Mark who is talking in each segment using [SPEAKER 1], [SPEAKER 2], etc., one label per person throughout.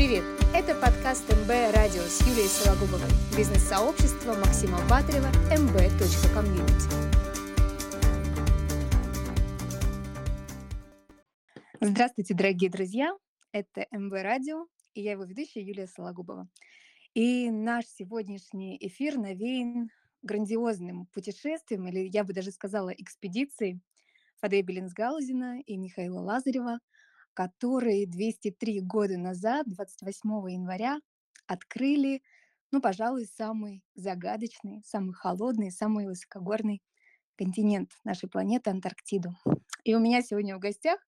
[SPEAKER 1] Привет! Это подкаст МБ Радио с Юлией Сологубовой, бизнес-сообщество Максима Батарева mb.community. Здравствуйте, дорогие друзья! Это МБ Радио, и я его ведущая Юлия Сологубова. И наш сегодняшний эфир навеян грандиозным путешествием, или я бы даже сказала экспедицией Фадея Беллинсгаузена и Михаила Лазарева – которые 203 года назад, 28 января, открыли, ну, пожалуй, самый загадочный, самый холодный, самый высокогорный континент нашей планеты Антарктиду. И у меня сегодня в гостях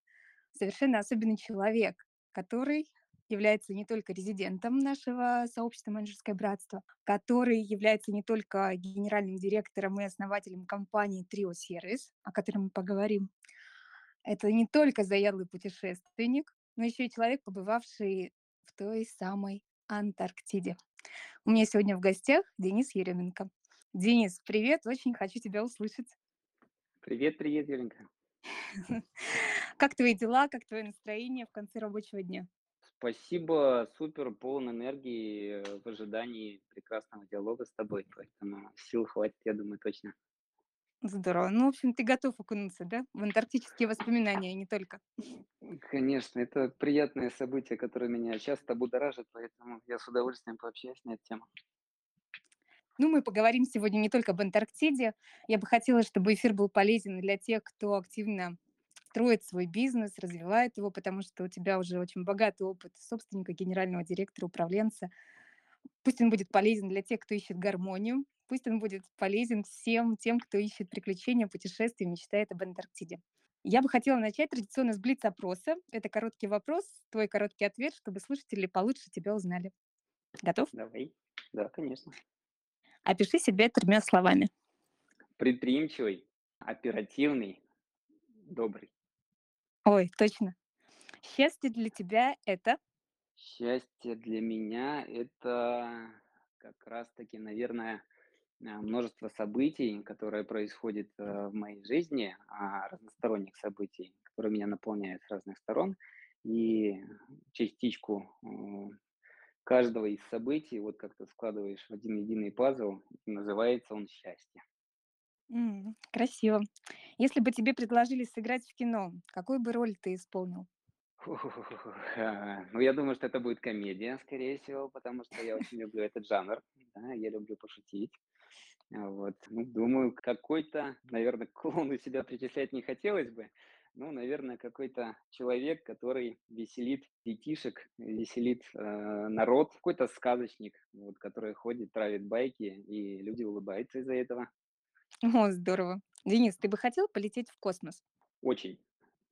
[SPEAKER 1] совершенно особенный человек, который является не только резидентом нашего сообщества «Менеджерское братство», который является не только генеральным директором и основателем компании «Трио Сервис», о которой мы поговорим, это не только заядлый путешественник, но еще и человек, побывавший в той самой Антарктиде. У меня сегодня в гостях Денис Еременко. Денис, привет, очень хочу тебя услышать.
[SPEAKER 2] Привет, привет, Еленка.
[SPEAKER 1] Как твои дела, как твое настроение в конце рабочего дня?
[SPEAKER 2] Спасибо, супер, полон энергии э, в ожидании прекрасного диалога с тобой, поэтому сил хватит, я думаю, точно.
[SPEAKER 1] Здорово. Ну, в общем, ты готов окунуться, да, в антарктические воспоминания, и не только.
[SPEAKER 2] Конечно, это приятное событие, которое меня часто будоражит, поэтому я с удовольствием пообщаюсь на эту тему.
[SPEAKER 1] Ну, мы поговорим сегодня не только об Антарктиде. Я бы хотела, чтобы эфир был полезен для тех, кто активно строит свой бизнес, развивает его, потому что у тебя уже очень богатый опыт собственника, генерального директора, управленца. Пусть он будет полезен для тех, кто ищет гармонию, Пусть он будет полезен всем тем, кто ищет приключения, путешествия, мечтает об Антарктиде. Я бы хотела начать традиционно с блиц-опроса. Это короткий вопрос, твой короткий ответ, чтобы слушатели получше тебя узнали. Готов?
[SPEAKER 2] Давай. Да, конечно.
[SPEAKER 1] Опиши себя тремя словами.
[SPEAKER 2] Предприимчивый, оперативный, добрый.
[SPEAKER 1] Ой, точно. Счастье для тебя это?
[SPEAKER 2] Счастье для меня это как раз-таки, наверное, множество событий, которые происходят э, в моей жизни, а, разносторонних событий, которые меня наполняют с разных сторон, и частичку э, каждого из событий, вот как ты складываешь в один единый пазл, называется он счастье.
[SPEAKER 1] М, Красиво. Если бы тебе предложили сыграть в кино, какую бы роль ты исполнил?
[SPEAKER 2] А, ну, я думаю, что это будет комедия, скорее всего, потому что я очень люблю этот жанр, да, я люблю пошутить. А, вот, ну, думаю, какой-то, наверное, клоун у себя причислять не хотелось бы, ну, наверное, какой-то человек, который веселит детишек, веселит э, народ, какой-то сказочник, вот, который ходит, травит байки, и люди улыбаются из-за этого.
[SPEAKER 1] О, здорово. Денис, ты бы хотел полететь в космос?
[SPEAKER 2] Очень.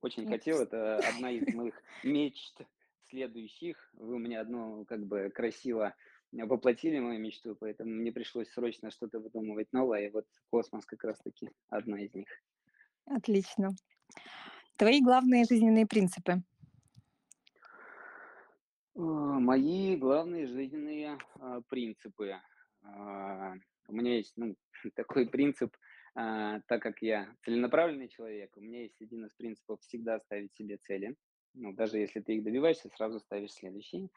[SPEAKER 2] Очень хотел, это одна из моих мечт следующих. Вы у меня одно как бы красиво воплотили мою мечту, поэтому мне пришлось срочно что-то выдумывать новое, и вот космос как раз-таки одна из них.
[SPEAKER 1] Отлично. Твои главные жизненные принципы?
[SPEAKER 2] Мои главные жизненные а, принципы. А, у меня есть ну, такой принцип – а, так как я целенаправленный человек, у меня есть один из принципов всегда ставить себе цели. Ну, даже если ты их добиваешься, сразу ставишь следующий.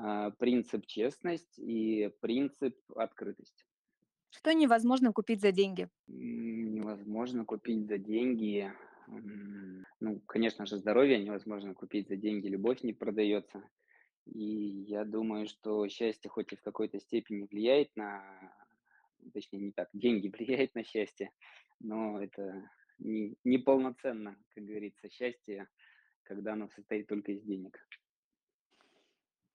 [SPEAKER 2] А, принцип честность и принцип открытость.
[SPEAKER 1] Что невозможно купить за деньги?
[SPEAKER 2] Невозможно купить за деньги. Ну, конечно же, здоровье невозможно купить за деньги, любовь не продается. И я думаю, что счастье хоть и в какой-то степени влияет на точнее не так, деньги влияют на счастье, но это не, неполноценно, как говорится, счастье, когда оно состоит только из денег.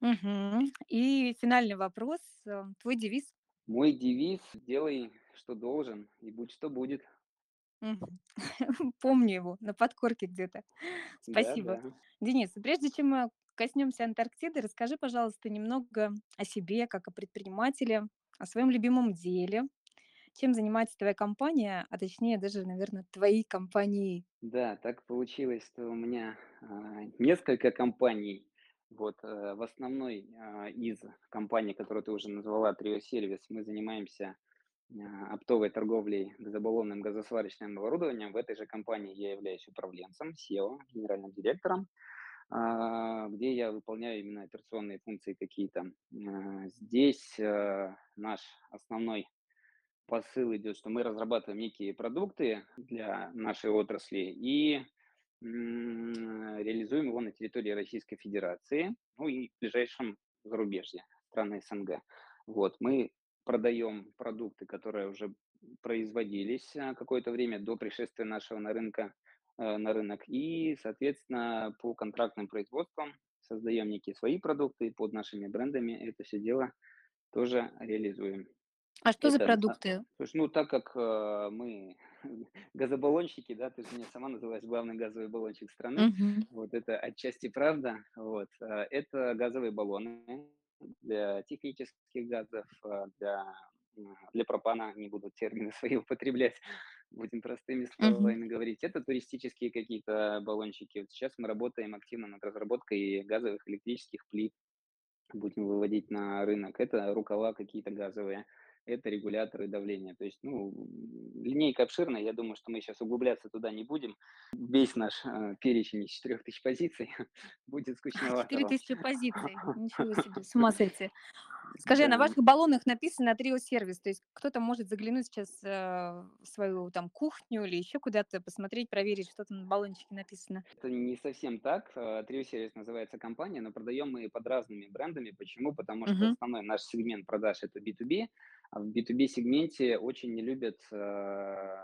[SPEAKER 1] Угу. И финальный вопрос. Э, твой девиз?
[SPEAKER 2] Мой девиз – делай, что должен, и будь, что будет.
[SPEAKER 1] Помню его на подкорке где-то. Спасибо. Да, да. Денис, прежде чем мы коснемся Антарктиды, расскажи, пожалуйста, немного о себе, как о предпринимателе, о своем любимом деле, чем занимается твоя компания, а точнее даже, наверное, твои компании.
[SPEAKER 2] Да, так получилось, что у меня а, несколько компаний. Вот а, в основной а, из компаний, которую ты уже назвала, Trio Service, мы занимаемся а, оптовой торговлей газобаллонным газосварочным оборудованием. В этой же компании я являюсь управленцем, SEO, генеральным директором. а, где я выполняю именно операционные функции какие-то. Здесь э, наш основной посыл идет, что мы разрабатываем некие продукты для нашей отрасли и реализуем его на территории Российской Федерации, ну и в ближайшем зарубежье, страны СНГ. Вот, мы продаем продукты, которые уже производились а, какое-то время до пришествия нашего на рынка, э, на рынок, и, соответственно, по контрактным производствам создаем некие свои продукты под нашими брендами, это все дело тоже реализуем.
[SPEAKER 1] А что за
[SPEAKER 2] Это, а,
[SPEAKER 1] продукты?
[SPEAKER 2] слушай, ну, так как, э, мы газобаллонщики, да, ты же меня сама называешь главный газовый баллонщик страны,
[SPEAKER 1] Мгм.
[SPEAKER 2] вот это отчасти правда. Вот, э, это газовые баллоны для технических газов, э, для, для пропана, не буду термины свои употреблять, будем простыми словами говорить. Это туристические какие-то баллончики. Вот сейчас мы работаем активно над разработкой газовых электрических плит будем выводить на рынок. Это рукава какие-то газовые, это регуляторы давления. То есть, ну, линейка обширная, я думаю, что мы сейчас углубляться туда не будем. Весь наш э, перечень из 4000 позиций будет скучновато
[SPEAKER 1] Четыре
[SPEAKER 2] вам.
[SPEAKER 1] тысячи позиций. Ничего себе, с ума сойти. Скажи, а на ваших баллонах написано "Трио-сервис", то есть кто-то может заглянуть сейчас, э, в свою там кухню или еще куда-то, посмотреть, проверить, что там на баллончике написано?
[SPEAKER 2] Это не совсем так. Э, Series называется компания, но продаем мы под разными брендами. Почему? Потому что
[SPEAKER 1] Мгм.
[SPEAKER 2] основной наш сегмент продаж это B2B, а в B2B сегменте очень не любят, э,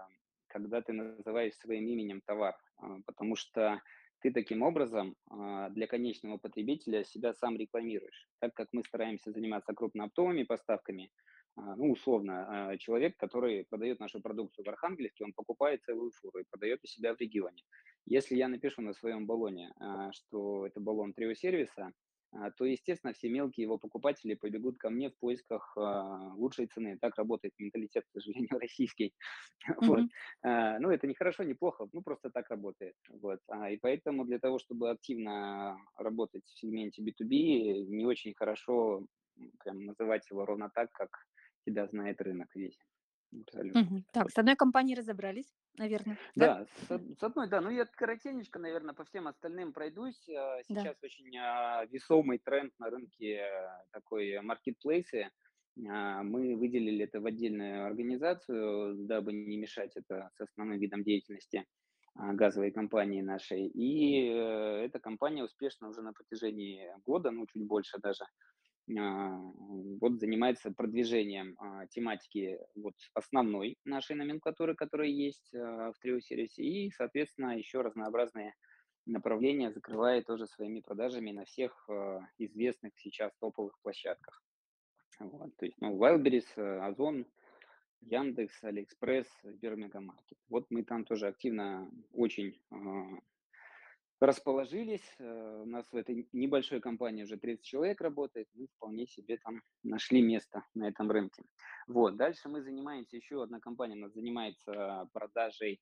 [SPEAKER 2] когда ты называешь своим именем товар, а, потому что ты таким образом а, для конечного потребителя себя сам рекламируешь. Так как мы стараемся заниматься крупнооптовыми поставками, а, ну, условно, а, человек, который продает нашу продукцию в Архангельске, он покупает целую фуру и продает у себя в регионе. Если я напишу на своем баллоне, что это баллон Трио-сервиса, то, естественно, все мелкие его покупатели побегут ко мне в поисках а, лучшей цены. Так работает менталитет, к сожалению, российский. Вот.
[SPEAKER 1] Мгм.
[SPEAKER 2] А, Ну, это не хорошо, не плохо, ну, просто так работает. Вот. А, И поэтому для того, чтобы активно работать в сегменте B2B, не очень хорошо прям называть его ровно так, как тебя знает рынок весь. Абсолютно.
[SPEAKER 1] Так, с одной компанией разобрались, наверно, да?
[SPEAKER 2] Да, с с одной, да. Ну, я коротенечко, наверное, по всем остальным пройдусь. А,
[SPEAKER 1] Да.
[SPEAKER 2] сейчас очень, а, весомый тренд на рынке, э, такой маркетплейсы. А, мы выделили это в отдельную организацию, дабы не мешать это с основным видом деятельности, а, газовой компании нашей. И, э, эта компания успешно уже на протяжении года, ну, чуть больше даже, а, вот занимается продвижением а, тематики вот основной нашей номенклатуры, которая есть а, в Trio сервисе, и, соответственно, еще разнообразные направления закрывает тоже своими продажами на всех а, известных сейчас топовых площадках. Вот, то есть, ну, Wildberries, Озон, Яндекс, Алиэкспресс, Сбермегамаркет. Вот мы там тоже активно очень а, расположились. Э, У нас в этой небольшой компании уже 30 человек работает. Мы вполне себе там нашли место на этом рынке. Вот. Дальше мы занимаемся, еще одна компания у нас занимается продажей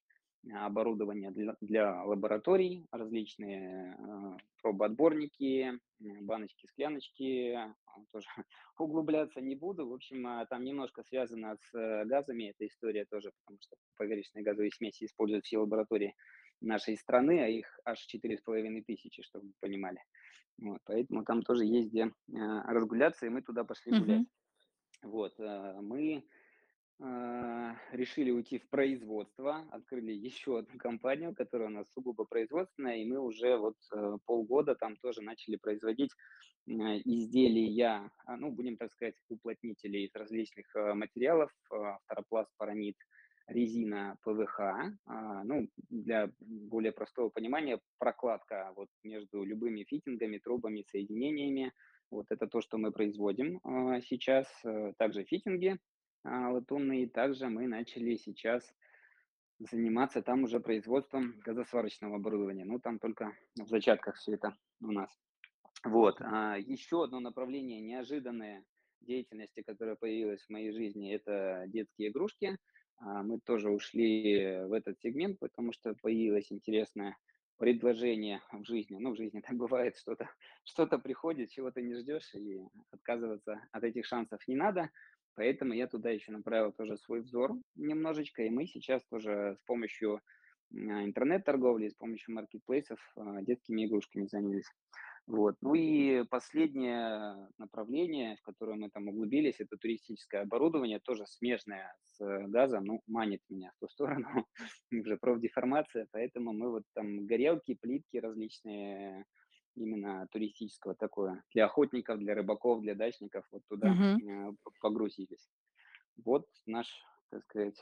[SPEAKER 2] а, оборудования для, для лабораторий, различные э, пробоотборники, баночки, скляночки, а, тоже углубляться не буду. В общем, а, там немножко связано с э, газами эта история тоже, потому что поверхностные газовые смеси используют все лаборатории нашей страны, а их аж четыре с половиной тысячи, чтобы вы понимали. Вот, поэтому там тоже есть где а, разгуляться, и мы туда пошли гулять.
[SPEAKER 1] Мгм.
[SPEAKER 2] Вот, а, мы а, решили уйти в производство, открыли еще одну компанию, которая у нас сугубо производственная, и мы уже вот э, полгода там тоже начали производить изделия, ну, будем так сказать, уплотнители из различных э, материалов, э, фторопласт, паранит, резина, ПВХ, а, ну, для более простого понимания, прокладка вот между любыми фитингами, трубами, соединениями, вот это то, что мы производим а, сейчас, э, также фитинги, а, латунные. Также мы начали сейчас заниматься там уже производством газосварочного оборудования. Ну, там только в зачатках все это у нас. Вот. А, еще одно направление неожиданное деятельности, которое появилось в моей жизни, это детские игрушки. А, мы тоже ушли в этот сегмент, потому что появилось интересное предложение в жизни. Ну, в жизни так бывает, что-то что приходит, чего ты не ждешь, и отказываться от этих шансов не надо. Поэтому я туда еще направил тоже свой взор немножечко, и мы сейчас тоже с помощью а, интернет-торговлей, с помощью маркетплейсов а, детскими игрушками занялись. Вот. Ну и последнее направление, в которое мы там углубились, это туристическое оборудование, тоже смежное с э, газом, ну, манит меня в ту сторону, уже профдеформация, поэтому мы вот там горелки, плитки различные, именно туристического такое, для охотников, для рыбаков, для дачников, вот туда э, погрузились. Вот наш, так сказать,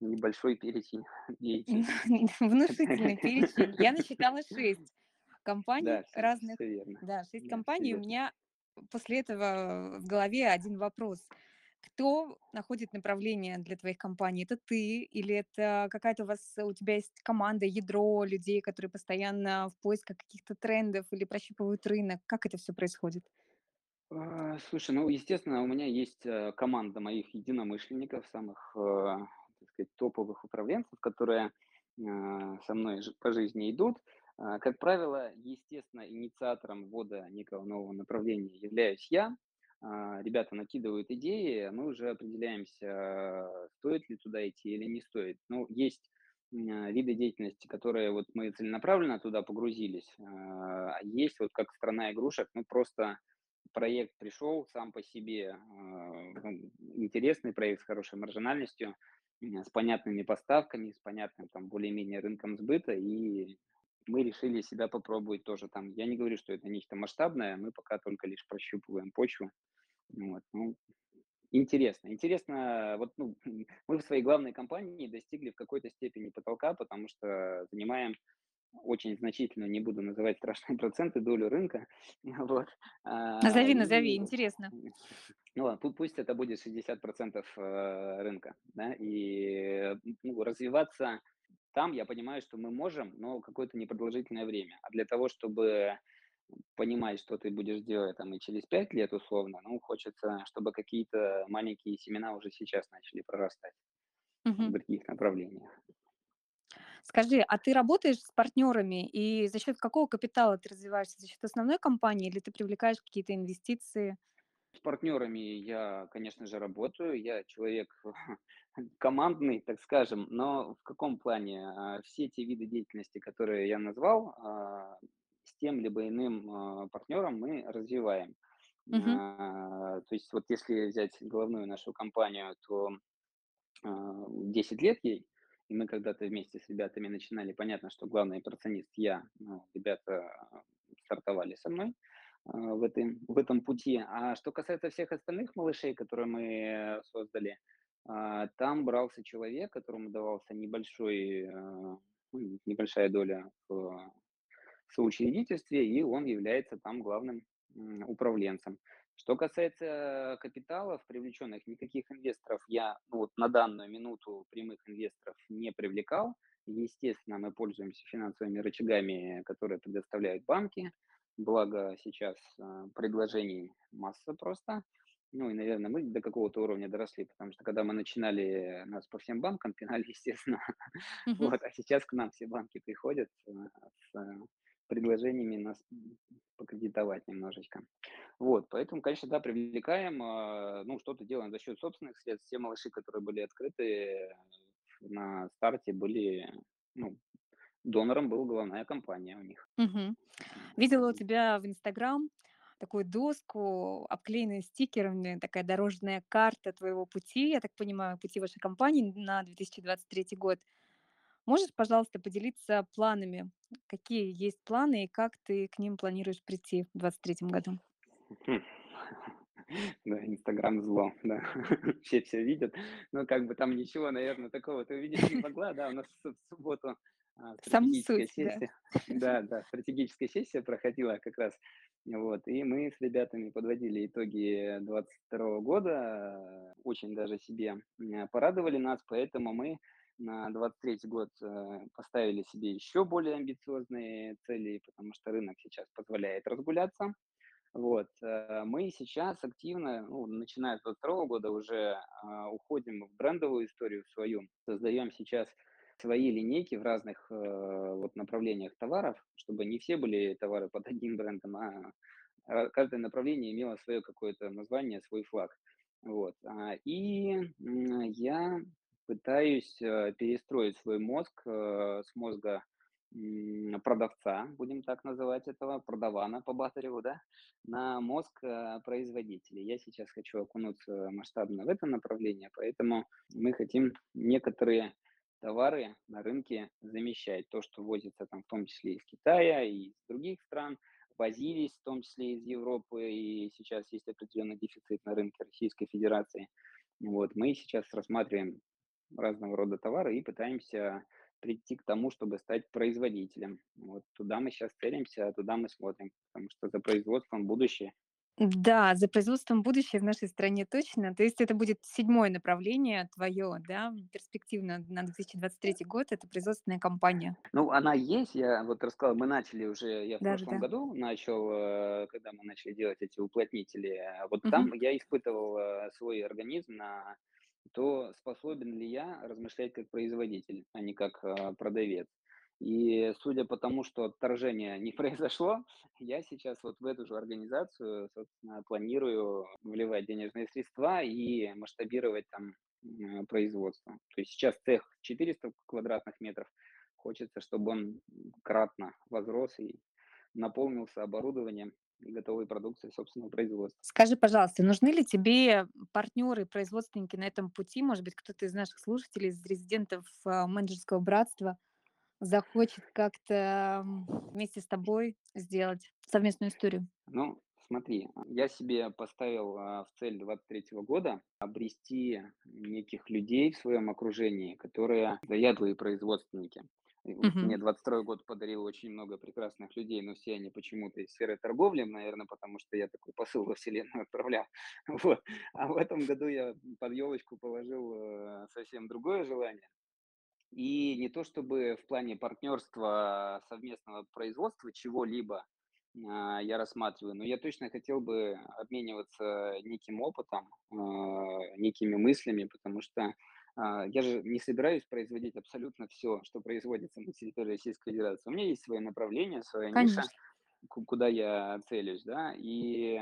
[SPEAKER 2] небольшой перечень деятельности.
[SPEAKER 1] Внушительный перечень. Я насчитала 6
[SPEAKER 2] Да,
[SPEAKER 1] компаний
[SPEAKER 2] все,
[SPEAKER 1] разных. Да, 6
[SPEAKER 2] Да,
[SPEAKER 1] компаний. У меня после этого в голове один вопрос. Кто находит направление для твоих компаний? Это ты или это какая-то у вас, у тебя есть команда, ядро людей, которые постоянно в поисках каких-то трендов или прощупывают рынок? Как это все происходит?
[SPEAKER 2] А, слушай, ну, естественно, у меня есть, э, команда моих единомышленников, самых, э, так сказать, топовых управленцев, которые, а, со мной по жизни идут. А, как правило, естественно, инициатором ввода некого нового направления являюсь я. А, ребята накидывают идеи, мы уже определяемся, стоит ли туда идти или не стоит. Ну, есть, а, виды деятельности, которые вот мы целенаправленно туда погрузились, есть вот как страна игрушек, ну, просто проект пришел сам по себе, ну, интересный проект с хорошей маржинальностью, с понятными поставками, с понятным там более-менее рынком сбыта, и мы решили себя попробовать тоже там. Я не говорю, что это нечто масштабное, мы пока только лишь прощупываем почву. Вот, ну, интересно. Интересно, вот, ну, мы в своей главной компании достигли в какой-то степени потолка, потому что занимаем очень значительную, не буду называть страшные проценты, долю рынка. Вот. А,
[SPEAKER 1] Назови, назови, интересно.
[SPEAKER 2] ну ладно, пу- пусть это будет 60% э, рынка, да, и ну, развиваться там, я понимаю, что мы можем, но какое-то непродолжительное время. А для того, чтобы понимать, что ты будешь делать там и через 5 лет условно, ну, хочется, чтобы какие-то маленькие семена уже сейчас начали прорастать в
[SPEAKER 1] Мгм.
[SPEAKER 2] других направлениях.
[SPEAKER 1] Скажи, а ты работаешь с партнерами и за счет какого капитала ты развиваешься? За счет основной компании или ты привлекаешь какие-то инвестиции?
[SPEAKER 2] С партнерами я, конечно же, работаю. Я человек командный, так скажем, но в каком плане? А, Все те виды деятельности, которые я назвал, а, с тем либо иным а, партнером мы развиваем.
[SPEAKER 1] Мгм.
[SPEAKER 2] А, То есть вот если взять головную нашу компанию, то а, 10 лет ей, и мы когда-то вместе с ребятами начинали, понятно, что главный операционист я, но ребята а, стартовали со мной в, этой, в этом пути. А что касается всех остальных малышей, которые мы э, создали, а, там брался человек, которому давался небольшой, а, ну, небольшая доля в соучредительстве, и он является там главным управленцем. Что касается капиталов привлеченных, никаких инвесторов я ну, вот на данную минуту прямых инвесторов не привлекал. Естественно, мы пользуемся финансовыми рычагами, которые предоставляют банки. Благо сейчас а, предложений масса просто. Ну и, наверное, мы до какого-то уровня доросли, потому что когда мы начинали, нас по всем банкам пинали, естественно.
[SPEAKER 1] Мгм.
[SPEAKER 2] Вот, а сейчас к нам все банки приходят э, с э, предложениями нас покредитовать немножечко. Вот, поэтому, конечно, да, привлекаем, а, ну, что-то делаем за счет собственных средств. Все малыши, которые были открыты э, на старте, были, ну, донором была головная компания у них. М,
[SPEAKER 1] Видела у тебя в "Инстаграм" такую доску, обклеенную стикерами, такая дорожная карта твоего пути, я так понимаю, пути вашей компании на 2023 год. Можешь, пожалуйста, поделиться планами? Какие есть планы и как ты к ним планируешь прийти в 2023 году?
[SPEAKER 2] Хм. Да, "Инстаграм"- зло, да. Все все видят. Но как бы там ничего, наверное, такого ты увидеть не могла. Да, у нас в субботу, стратегическая
[SPEAKER 1] суть, да.
[SPEAKER 2] сессия. Да, да, стратегическая сессия проходила как раз. Вот, и мы с ребятами подводили итоги 22 года. Очень даже себе, м, порадовали нас, поэтому мы на 23 год, э, поставили себе еще более амбициозные цели, потому что рынок сейчас позволяет разгуляться. Вот, э, мы сейчас активно, ну, начиная с 22 года уже, а, уходим в брендовую историю свою. Создаем сейчас свои линейки в разных, э, вот направлениях товаров, чтобы не все были товары под одним брендом, а ра каждое направление имело свое какое-то название, свой флаг. Вот, а, и, я пытаюсь э, перестроить свой мозг э, с мозга продавца, будем так называть этого, продавана по Батареву, да, на мозг э, производителя. Я сейчас хочу окунуться масштабно в это направление, поэтому мы хотим некоторые товары на рынке замещать. То, что возится там в том числе из Китая и из других стран, возились в том числе из Европы, и сейчас есть определенный дефицит на рынке Российской Федерации. Вот, мы сейчас рассматриваем разного рода товары и пытаемся прийти к тому, чтобы стать производителем. Вот туда мы сейчас целимся, туда мы смотрим, потому что за производством будущее.
[SPEAKER 1] Да, за производством будущее в нашей стране точно. То есть это будет седьмое направление твое, да, перспективно на 2023 год. Это производственная компания.
[SPEAKER 2] Ну, она есть, я вот рассказал, мы начали уже, я в прошлом
[SPEAKER 1] Да-да-да.
[SPEAKER 2] году начал, э, когда мы начали делать эти уплотнители, а вот
[SPEAKER 1] Мгм.
[SPEAKER 2] там я испытывал э, свой организм на то, способен ли я размышлять как производитель, а не как э, продавец. И судя по тому, что отторжение не произошло, я сейчас вот в эту же организацию, собственно, планирую вливать денежные средства и масштабировать там производство. То есть сейчас цех 400 квадратных метров, хочется, чтобы он кратно возрос и наполнился оборудованием и готовой продукцией собственного производства.
[SPEAKER 1] Скажи, пожалуйста, нужны ли тебе партнеры, производственники на этом пути? Может быть, кто-то из наших слушателей, из резидентов а, менеджерского братства захочет как-то вместе с тобой сделать совместную историю?
[SPEAKER 2] Ну, смотри, я себе поставил а, в цель 23 года обрести неких людей в своем окружении, которые заядлые производственники.
[SPEAKER 1] Мгм.
[SPEAKER 2] мне 22 год подарил очень много прекрасных людей, но все они почему-то из сферы торговли, наверное, потому что я такой посыл во Вселенную отправлял. Вот. А в этом году я под елочку положил э, совсем другое желание. И не то чтобы в плане партнерства, совместного производства чего-либо, а, я рассматриваю, но я точно хотел бы обмениваться неким опытом, а, некими мыслями, потому что, а, я же не собираюсь производить абсолютно все, что производится на территории Российской Федерации. У меня есть свое направление, своя ниша,
[SPEAKER 1] Конечно.
[SPEAKER 2] ку куда я целюсь, да. И,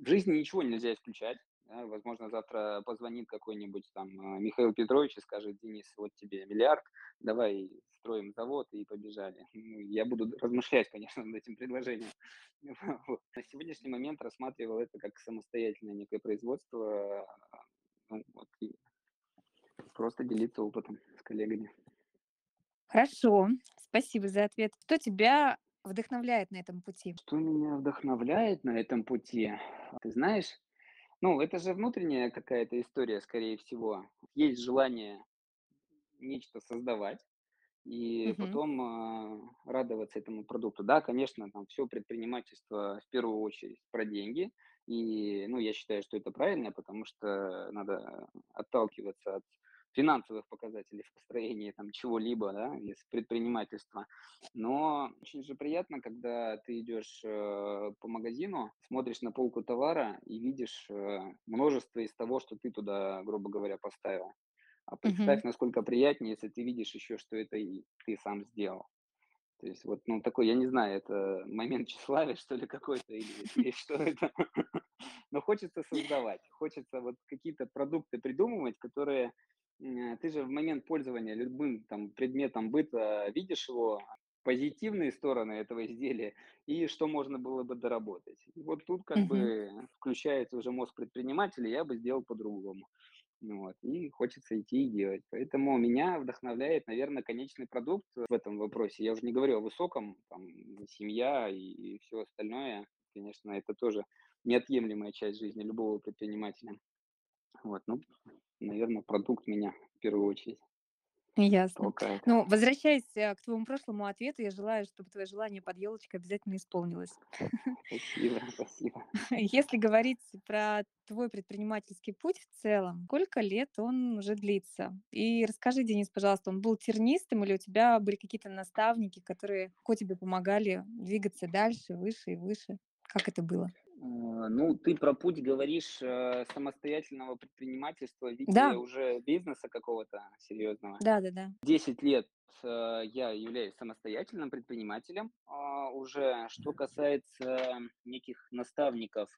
[SPEAKER 2] в жизни ничего нельзя исключать. Да. Возможно, завтра позвонит какой-нибудь там, а, Михаил Петрович и скажет: "Денис, вот тебе миллиард, давай строим завод", и побежали. Ну, я буду размышлять, конечно, над этим предложением. Вот. На сегодняшний момент рассматривал это как самостоятельное некое производство, ну, вот, и просто делиться опытом с коллегами.
[SPEAKER 1] Хорошо, спасибо за ответ. Кто тебя вдохновляет на этом пути?
[SPEAKER 2] Что меня вдохновляет на этом пути? Ты знаешь, Ну, это же внутренняя какая-то история, скорее всего. Есть желание нечто создавать и
[SPEAKER 1] Мгм.
[SPEAKER 2] потом а, радоваться этому продукту. Да, конечно, там все предпринимательство в первую очередь про деньги. И, ну, я считаю, что это правильно, потому что надо отталкиваться от финансовых показателей в построении там чего-либо, да, из предпринимательства. Но очень же приятно, когда ты идешь э, по магазину, смотришь на полку товара и видишь э, множество из того, что ты туда, грубо говоря, поставил. А представь, насколько приятнее, если ты видишь еще, что это и ты сам сделал. То есть вот, ну, такой, я не знаю, это момент тщеславия, что ли, какой-то, или, или что это. Но хочется создавать, хочется вот какие-то продукты придумывать, которые ты же в момент пользования любым там предметом быта видишь его, позитивные стороны этого изделия и что можно было бы доработать. И вот тут как
[SPEAKER 1] Мгм.
[SPEAKER 2] бы включается уже мозг предпринимателя, я бы сделал по-другому. Ну Вот, и хочется идти и делать. Поэтому меня вдохновляет, наверное, конечный продукт в этом вопросе. Я уже не говорю о высоком, там, семья и все остальное. Конечно, это тоже неотъемлемая часть жизни любого предпринимателя. Вот, ну, наверное, продукт меня в первую очередь
[SPEAKER 1] Ясно.
[SPEAKER 2] толкает.
[SPEAKER 1] Ну, возвращаясь, э, к твоему прошлому ответу, я желаю, чтобы твое желание под елочкой обязательно исполнилось.
[SPEAKER 2] Спасибо, спасибо.
[SPEAKER 1] Если говорить про твой предпринимательский путь в целом, сколько лет он уже длится? И расскажи, Денис, пожалуйста, он был тернистым или у тебя были какие-то наставники, которые легко тебе помогали двигаться дальше, выше и выше? Как это было?
[SPEAKER 2] Э, Ну, ты про путь говоришь э, самостоятельного предпринимательства в виде
[SPEAKER 1] Да,
[SPEAKER 2] уже бизнеса какого-то серьезного.
[SPEAKER 1] да-да-да.
[SPEAKER 2] 10 лет, э, я являюсь самостоятельным предпринимателем, а, уже. Что касается неких наставников,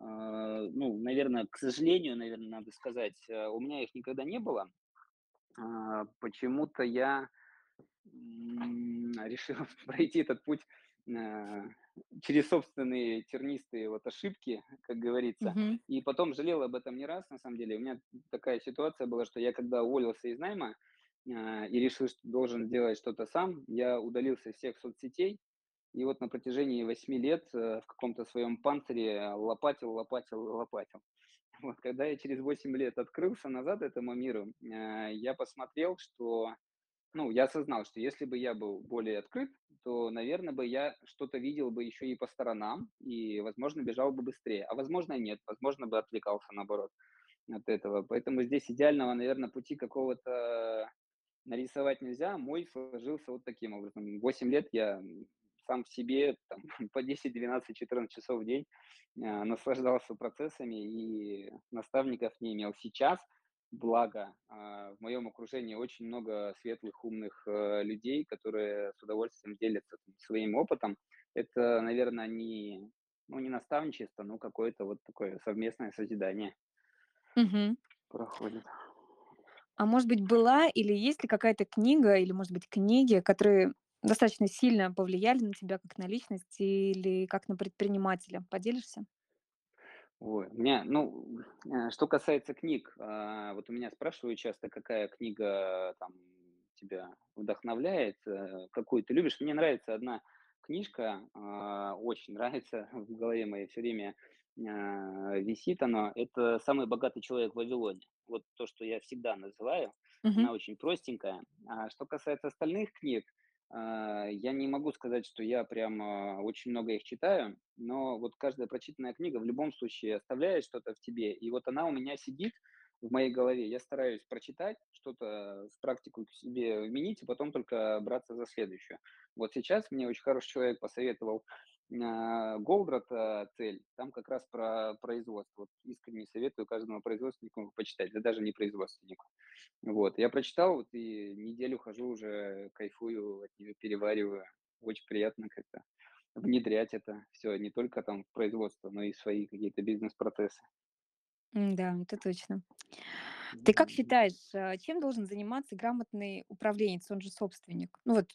[SPEAKER 2] э, ну, наверное, к сожалению, наверное, надо сказать, э, у меня их никогда не было. А, почему-то я, решил пройти этот путь, через собственные тернистые вот ошибки, как говорится,
[SPEAKER 1] Мгм.
[SPEAKER 2] и потом жалел об этом не раз, на самом деле. У меня такая ситуация была, что я когда уволился из найма, а, и решил, что должен делать что-то сам, я удалился из всех соцсетей, и вот на протяжении восьми лет, э, в каком-то своем панцире лопатил, лопатил, лопатил. Вот когда я через 8 лет открылся назад этому миру, а, я посмотрел, что, ну, я осознал, что если бы я был более открыт, то, наверно бы, я что-то видел бы еще и по сторонам и, возможно, бежал бы быстрее, а возможно, нет, возможно бы, отвлекался, наоборот, от этого. Поэтому здесь идеального, наверно, пути какого-то нарисовать нельзя. Мой сложился вот таким образом. 8 лет я, сам в себе там по 10, 12, 14 часов в день, а, наслаждался процессами и наставников не имел. Сейчас, благо, а, в моем окружении очень много светлых, умных, э, людей, которые с удовольствием делятся своим опытом. Это, наверно, не, ну, не наставничество, но какое-то вот такое совместное созидание
[SPEAKER 1] Мгм.
[SPEAKER 2] проходит.
[SPEAKER 1] А может быть, была или есть ли какая-то книга, или, может быть, книги, которые достаточно сильно повлияли на тебя как на личность или как на предпринимателя? Поделишься?
[SPEAKER 2] Ой, у меня, ну, э, что касается книг, а, вот у меня спрашивают часто, какая книга там тебя вдохновляет, э, какую ты любишь. Мне нравится одна книжка, а, очень нравится, в голове моей всё время, а, висит она. Это "Самый богатый человек в Вавилоне". Вот то, что я всегда называю.
[SPEAKER 1] Мгм.
[SPEAKER 2] Она очень простенькая. А что касается остальных книг, я не могу сказать, что я прям, а, очень много их читаю, но вот каждая прочитанная книга в любом случае оставляет что-то в тебе. И вот она у меня сидит в моей голове. Я стараюсь прочитать, что-то в практику к себе вменить, и потом только браться за следующую. Вот сейчас мне очень хороший человек посоветовал, а, Голдрата "Цель". Там как раз про производство. Вот искренне советую каждому производственнику почитать, да даже не производственнику. Вот, я прочитал вот и неделю хожу уже, кайфую от неё, перевариваю. Очень приятно как-то внедрять это всё не только там в производство, но и свои какие-то бизнес-процессы.
[SPEAKER 1] М-да, это точно. Ты как считаешь, а, чем должен заниматься грамотный управленец, он же собственник? Ну вот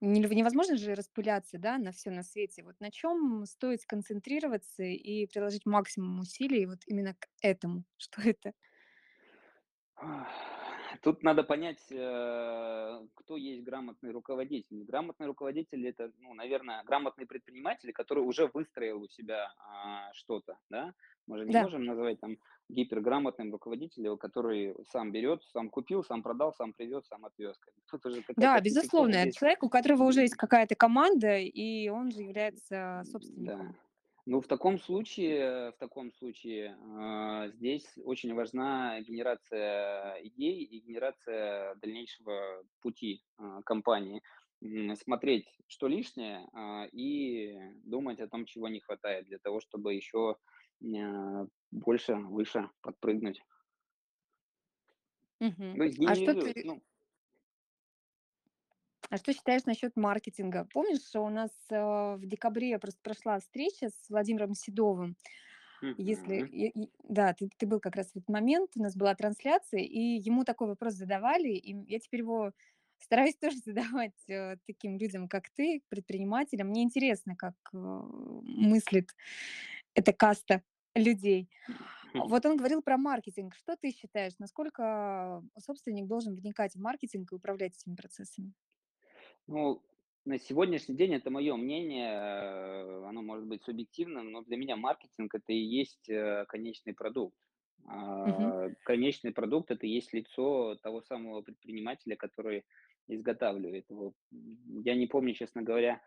[SPEAKER 1] невозможно же распыляться, да, на всё на свете. Вот на чём стоит сконцентрироваться и приложить максимум усилий вот именно к этому? Что это?
[SPEAKER 2] Тут надо понять, э, кто есть грамотный руководитель. Грамотный руководитель- это, ну, наверно, грамотный предприниматель, который уже выстроил у себя, а, что-то, да. Мы же не
[SPEAKER 1] Да.
[SPEAKER 2] можем называть там гиперграмотным руководителя, который сам берет, сам купил, сам продал, сам привез, сам отвез. Тут уже
[SPEAKER 1] Да, безусловно, это человек, у которого уже есть какая-то команда, и он же является
[SPEAKER 2] Да. Ну, в таком случае в таком случае, а, здесь очень важна генерация идей и генерация дальнейшего пути, а, компании. Смотреть, что лишнее, а, и думать о том, чего не хватает для того, чтобы еще, ня больше, выше подпрыгнуть.
[SPEAKER 1] Мгм.
[SPEAKER 2] Ну,
[SPEAKER 1] А что ты
[SPEAKER 2] ну
[SPEAKER 1] А что считаешь насчет маркетинга? Помнишь, у нас, а, в декабре просто прошла встреча с Владимиром Седовым? Если и и да, ты ты был как раз в этот момент, у нас была трансляция, и ему такой вопрос задавали, и, я теперь его стараюсь тоже задавать, э, таким людям, как ты, предпринимателям. Мне интересно, как, э, мыслит эта каста людей. Вот он говорил про маркетинг. Что ты считаешь, насколько собственник должен вникать в маркетинг и управлять этими процессами?
[SPEAKER 2] Ну, на сегодняшний день это моё мнение, э, оно может быть субъективным, но для меня маркетинг- это и есть, э, конечный продукт. А, конечный продукт- это и есть лицо того самого предпринимателя, который изготавливает его. Я не помню, честно говоря,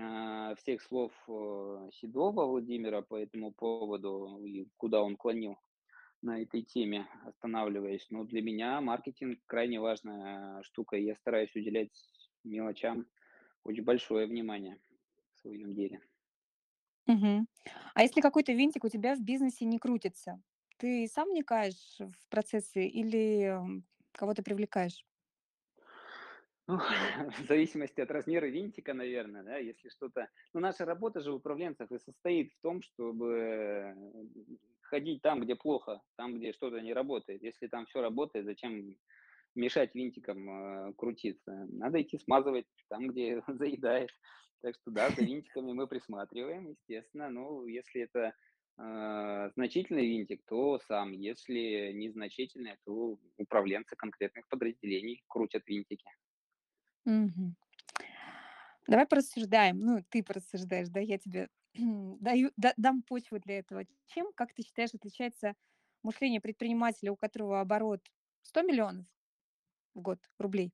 [SPEAKER 2] а, всех слов, э, Седова Владимира по этому поводу и куда он клонил на этой теме, останавливаясь, но для меня маркетинг- крайне важная штука, и я стараюсь уделять мелочам очень большое внимание в своем деле.
[SPEAKER 1] Мгм. А если какой-то винтик у тебя в бизнесе не крутится, ты сам вникаешь в процессы или, кого-то привлекаешь?
[SPEAKER 2] Ну, в зависимости от размера винтика, наверно, да. Если что-то ну, наша работа же управленцев и состоит в том, чтобы ходить там, где плохо, там, где что-то не работает. Если там всё работает, зачем мешать винтикам э, крутиться. Надо идти смазывать там, где заедает. Так что да, за винтиками мы присматриваем, естественно. Ну, если это э, значительный винтик, то сам. Если незначительный, то управленцы конкретных подразделений крутят винтики.
[SPEAKER 1] Мгм. Давай порассуждаем. Ну, ты порассуждаешь, да, я тебе даю, да- дам почву для этого. Чем, как ты считаешь, отличается мышление предпринимателя, у которого оборот 100 миллионов в год рублей,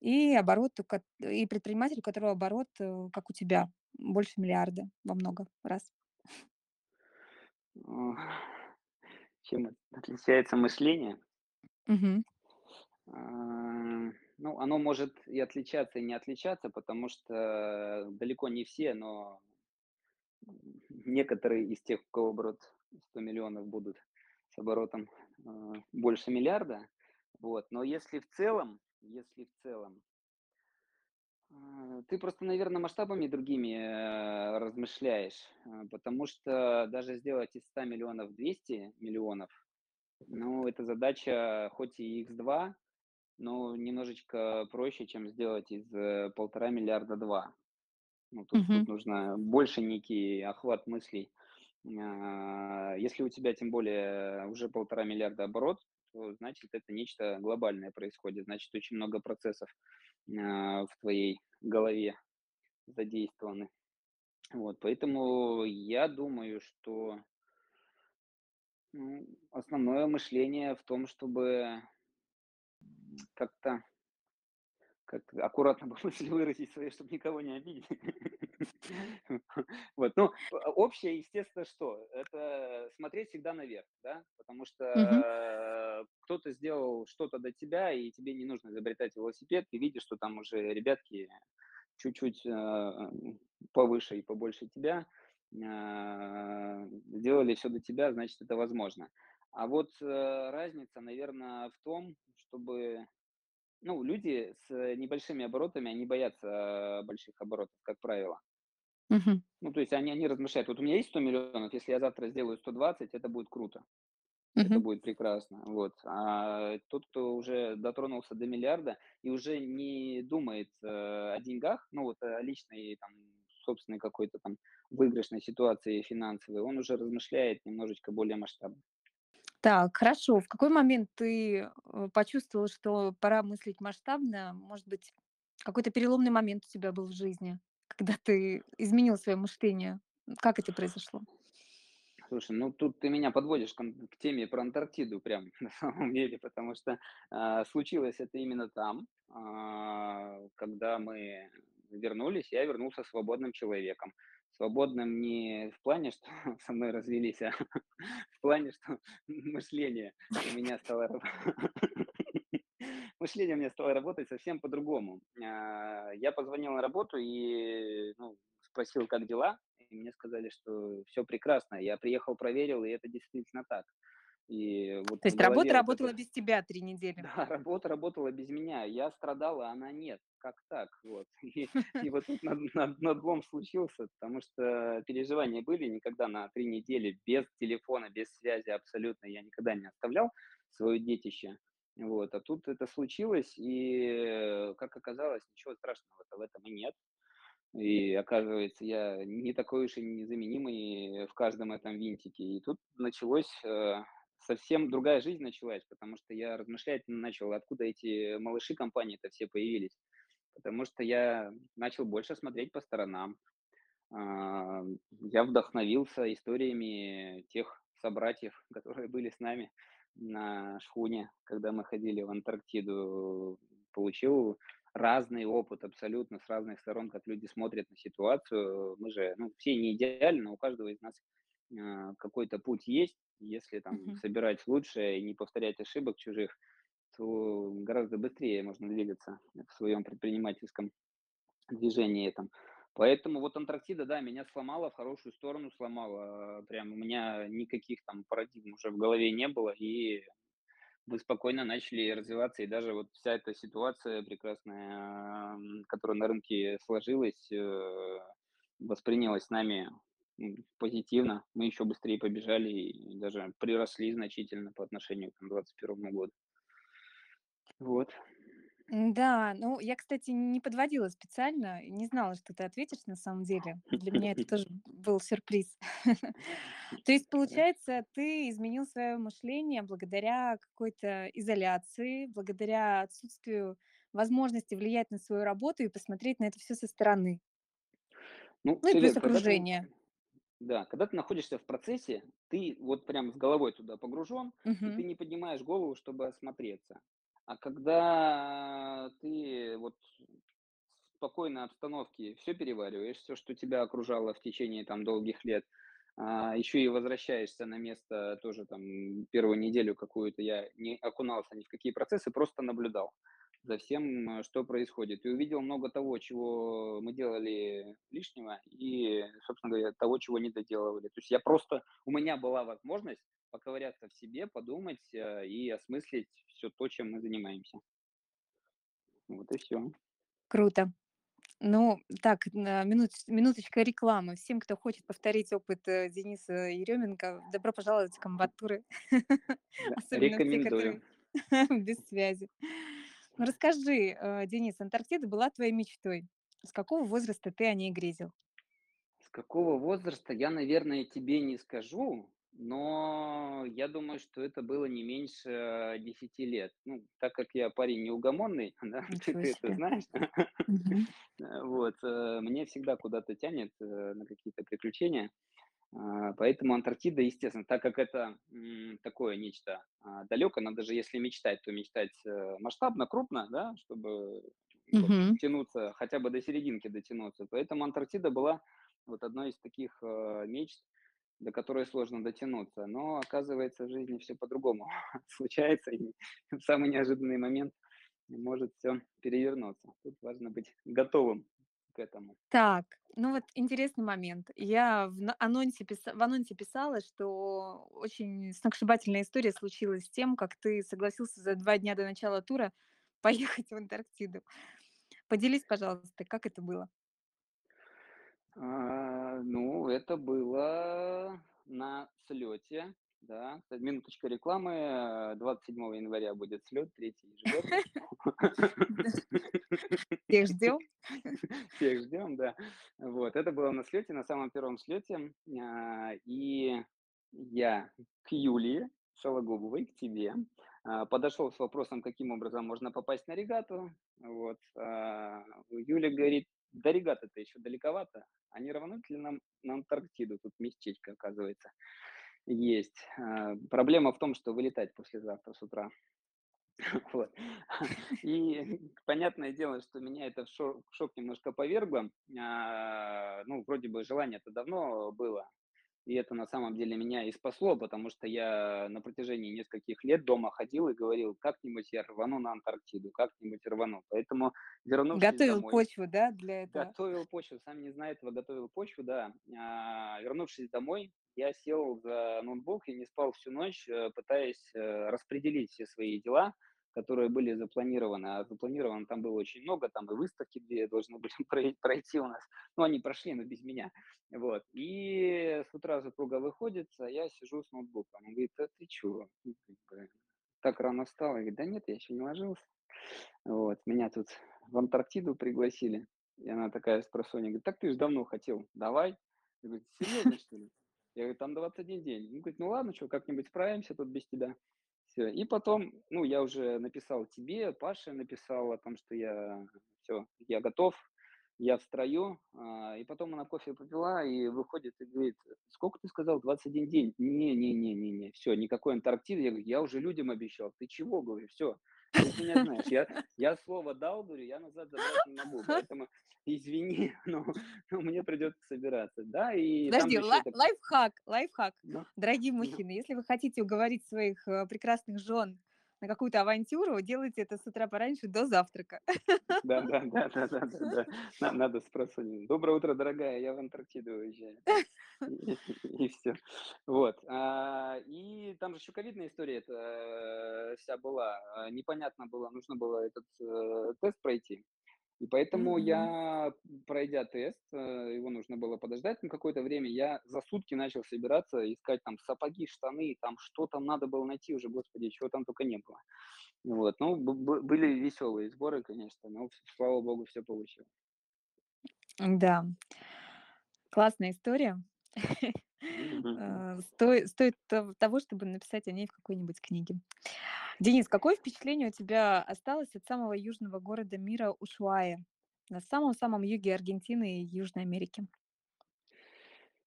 [SPEAKER 1] и оборот, и предприниматель, у которого оборот, э, как у тебя, больше миллиарда во много раз?
[SPEAKER 2] Чем от- отличается мышление? А, Ну, оно может и отличаться, и не отличаться, потому что далеко не все, но некоторые из тех, у кого оборот 100 миллионов, будут с оборотом а, больше миллиарда. Вот. Но если в целом, если в целом, а, ты просто, наверное, масштабами другими э, размышляешь, а, потому что даже сделать из 100 миллионов 200 миллионов, ну, это задача хоть и x два, но немножечко проще, чем сделать из э, полтора миллиарда 2. Ну, тут, тут
[SPEAKER 1] Мгм.
[SPEAKER 2] нужно больше некий охват мыслей. А, Если у тебя тем более уже полтора миллиарда оборот, значит это нечто глобальное происходит, значит очень много процессов а, в твоей голове задействованы. Вот, поэтому я думаю, что ну, основное мышление в том, чтобы как-то Как аккуратно бы мысль выразить свои, чтобы никого не обидеть. Вот, ну, а, общее, естественно, что? Это смотреть всегда наверх, да, потому что э, кто-то сделал что-то до тебя, и тебе не нужно изобретать велосипед, ты видишь, что там уже ребятки чуть-чуть э, повыше и побольше тебя э, сделали все до тебя, значит, это возможно. А вот разница, наверное, в том, чтобы ну, люди с э, небольшими оборотами, они боятся, э, больших оборотов, как правило.
[SPEAKER 1] Мгм.
[SPEAKER 2] Ну, то есть они они размышляют: "Вот у меня есть 100 миллионов, если я завтра сделаю 120, это будет круто, это
[SPEAKER 1] Мгм.
[SPEAKER 2] будет прекрасно". Вот. А тот, кто уже дотронулся до миллиарда и уже не думает, э, о деньгах, ну, вот о личной, там, собственной какой-то там выигрышной ситуации финансовой, он уже размышляет немножечко более масштабно.
[SPEAKER 1] Так, хорошо. В какой момент ты, э, почувствовал, что пора мыслить масштабно? Может быть, какой-то переломный момент у тебя был в жизни, когда ты изменил свое мышление? Как это произошло?
[SPEAKER 2] Слушай, ну тут ты меня подводишь к, к теме про Антарктиду прям на самом деле, потому что а, случилось это именно там, а, когда мы вернулись, я вернулся свободным человеком. Свободным не в плане, что со мной развелись, а в плане, что мышление у меня стало мышление у меня стало работать совсем по-другому. А, Я позвонил на работу и ну, спросил, как дела, и мне сказали, что все прекрасно. Я приехал, проверил, и это действительно так. И вот
[SPEAKER 1] То есть работа работала
[SPEAKER 2] это
[SPEAKER 1] без тебя 3 недели.
[SPEAKER 2] да, работа работала без меня. Я страдал, а она нет. Как так? Вот. И, и вот тут над, над- надлом случился, потому что переживания были никогда на три недели без телефона, без связи абсолютно. Я никогда не оставлял свое детище. Вот. А тут это случилось, и, как оказалось, ничего страшного в этом и нет. И оказывается, я не такой уж и незаменимый в каждом этом винтике. И тут началось, э, совсем другая жизнь началась, потому что я размышлять начал, откуда эти малыши компании-то все появились. Потому что я начал больше смотреть по сторонам. А, я вдохновился историями тех собратьев, которые были с нами на шхуне, когда мы ходили в Антарктиду. Получил разный опыт абсолютно с разных сторон, как люди смотрят на ситуацию. Мы же, ну, все не идеальны, у каждого из нас а, какой-то путь есть. Если там
[SPEAKER 1] Мгм.
[SPEAKER 2] собирать лучшее и не повторять ошибок чужих, то гораздо быстрее можно двигаться в своем предпринимательском движении этом. Поэтому вот Антарктида, да, меня сломала, в хорошую сторону сломала. Прям у меня никаких там парадигм уже в голове не было, и мы спокойно начали развиваться. И даже вот вся эта ситуация прекрасная, которая на рынке сложилась, э, воспринялась нами позитивно. Мы еще быстрее побежали и даже приросли значительно по отношению к 2021 году. Вот.
[SPEAKER 1] да ну, я, кстати, не подводила специально, не знала, что ты ответишь на самом деле. Для меня это тоже был сюрприз. То есть, получается, ты изменил свое мышление благодаря какой-то изоляции, благодаря отсутствию возможности влиять на свою работу и посмотреть на это все со стороны.
[SPEAKER 2] Ну,
[SPEAKER 1] Ну и плюс
[SPEAKER 2] верно. Когда ты
[SPEAKER 1] окружение.
[SPEAKER 2] Да, когда ты находишься в процессе, ты вот прям с головой туда погружен, и ты не поднимаешь голову, чтобы осмотреться. А когда ты вот в спокойной обстановке все перевариваешь, все, что тебя окружало в течение там долгих лет, а, еще и возвращаешься на место тоже там первую неделю какую-то я не окунался ни в какие процессы, просто наблюдал за всем, э, что происходит. И увидел много того, чего мы делали лишнего, и, собственно говоря, того, чего не доделывали. То есть я просто, у меня была возможность поковыряться в себе, подумать э, и осмыслить все то, чем мы занимаемся. Вот и все.
[SPEAKER 1] Круто. Ну, так, минут минуточка рекламы. Всем, кто хочет повторить опыт, э, Дениса Еременко, добро пожаловать в комбатуры,
[SPEAKER 2] Да,
[SPEAKER 1] особенно те,
[SPEAKER 2] рекомендую.
[SPEAKER 1] которые без связи. Расскажи, э, Денис, Антарктида была твоей мечтой. С какого возраста ты о ней грезил?
[SPEAKER 2] С какого возраста, я, наверное, тебе не скажу, но я думаю, что это было не меньше десяти лет. Ну, так как я парень неугомонный, да,
[SPEAKER 1] Ничего
[SPEAKER 2] ты это
[SPEAKER 1] себе.
[SPEAKER 2] знаешь,
[SPEAKER 1] Мгм.
[SPEAKER 2] э, вот, э, мне всегда куда-то тянет э, на какие-то приключения, поэтому Антарктида, естественно, так как это такое нечто далекое, но даже если мечтать, то мечтать э, масштабно, крупно, да, чтобы
[SPEAKER 1] Мгм.
[SPEAKER 2] тянуться, хотя бы до серединки дотянуться. Поэтому Антарктида была вот одной из таких э, мечт, до которой сложно дотянуться. Но оказывается, в жизни все по-другому случается, и в самый неожиданный момент может все перевернуться. Тут важно быть готовым к этому.
[SPEAKER 1] Так, ну вот интересный момент. Я в анонсе писа в анонсе писала, что очень сногсшибательная история случилась с тем, как ты согласился за 2 дня до начала тура поехать в Антарктиду. Поделись, пожалуйста, как это было?
[SPEAKER 2] А, ну, это было на слете, да. Кстати, минуточка рекламы. э, 27 января будет слет, третий ежегодный.
[SPEAKER 1] Всех ждем.
[SPEAKER 2] Всех ждем, да. Вот, это было на слете, на самом первом слете. А, И я к Юлии Сологубовой, к тебе, а, подошел с вопросом, каким образом можно попасть на регату. Вот. а, Юля говорит, до регаты-то еще далековато, а не рвануть ли нам на Антарктиду? Тут местечко, оказывается, есть. А, Проблема в том, что вылетать послезавтра с утра. Вот. И понятное дело, что меня это в шо в шок немножко повергло. А, ну, вроде бы желание-то давно было, и это на самом деле меня и спасло, потому что я на протяжении нескольких лет дома ходил и говорил: "Как-нибудь я рвану на Антарктиду, как-нибудь рвану". Поэтому, вернувшись
[SPEAKER 1] Готовил
[SPEAKER 2] домой
[SPEAKER 1] почву, да, для этого?
[SPEAKER 2] Готовил почву, сам не зная этого, готовил почву, да. А, вернувшись домой, я сел за ноутбук и не спал всю ночь, э, пытаясь э, распределить все свои дела, которые были запланированы. А запланировано там было очень много, там и выставки две должны были прой- пройти у нас. Ну, они прошли, но без меня. Вот. И с утра супруга выходит, а я сижу с ноутбуком. Он говорит, а ты чего? Ну, Так рано встал? Я говорю, да нет, я еще не ложился. Вот, меня тут в Антарктиду пригласили. И она такая спросонья говорит: "Так ты же давно хотел, давай". Я говорю: "Серьезно, что ли?" Я говорю: "Там 21 день". Он говорит: "Ну ладно, что как-нибудь справимся тут без тебя". Все. И потом, ну, я уже написал тебе, Паше написал о том, что я все, я готов, я в строю. А, и потом она кофе попила и выходит и говорит: "Сколько ты сказал? 21 день?" "Не не не не не, всё, никакой Антарктиды". Я говорю: "Я уже людям обещал". "Ты чего?" Говорю: "Всё, ты меня знаешь, я я слово дал, говорю, я назад забрать не могу, поэтому извини, но но мне придется собираться". Да, и
[SPEAKER 1] Подожди,
[SPEAKER 2] же еще
[SPEAKER 1] ла
[SPEAKER 2] это
[SPEAKER 1] лайфхак, лайфхак.
[SPEAKER 2] ну
[SPEAKER 1] Дорогие мужчины, если вы хотите уговорить своих, э, прекрасных жен на какую-то авантюру, делайте это с утра пораньше, до завтрака.
[SPEAKER 2] да да да да да да да. На надо спросонья: "Доброе утро, дорогая, я в Антарктиду уезжаю". И все, Вот, а, и там же еще ковидная история эта, э, вся была. А, непонятно было, нужно было этот, э, тест пройти. И поэтому
[SPEAKER 1] Мгм.
[SPEAKER 2] я, пройдя тест, э, его нужно было подождать на какое-то время, я за сутки начал собираться, искать там сапоги, штаны, там что там надо было найти уже, господи, чего там только не было. Вот, ну, были веселые сборы, конечно, но, слава богу, все получилось.
[SPEAKER 1] Да, классная история. Э, сто стоит тов того, чтобы написать о ней в какой-нибудь книге. Денис, какое впечатление у тебя осталось от самого южного города мира Ушуаи, на самом-самом юге Аргентины и Южной Америки?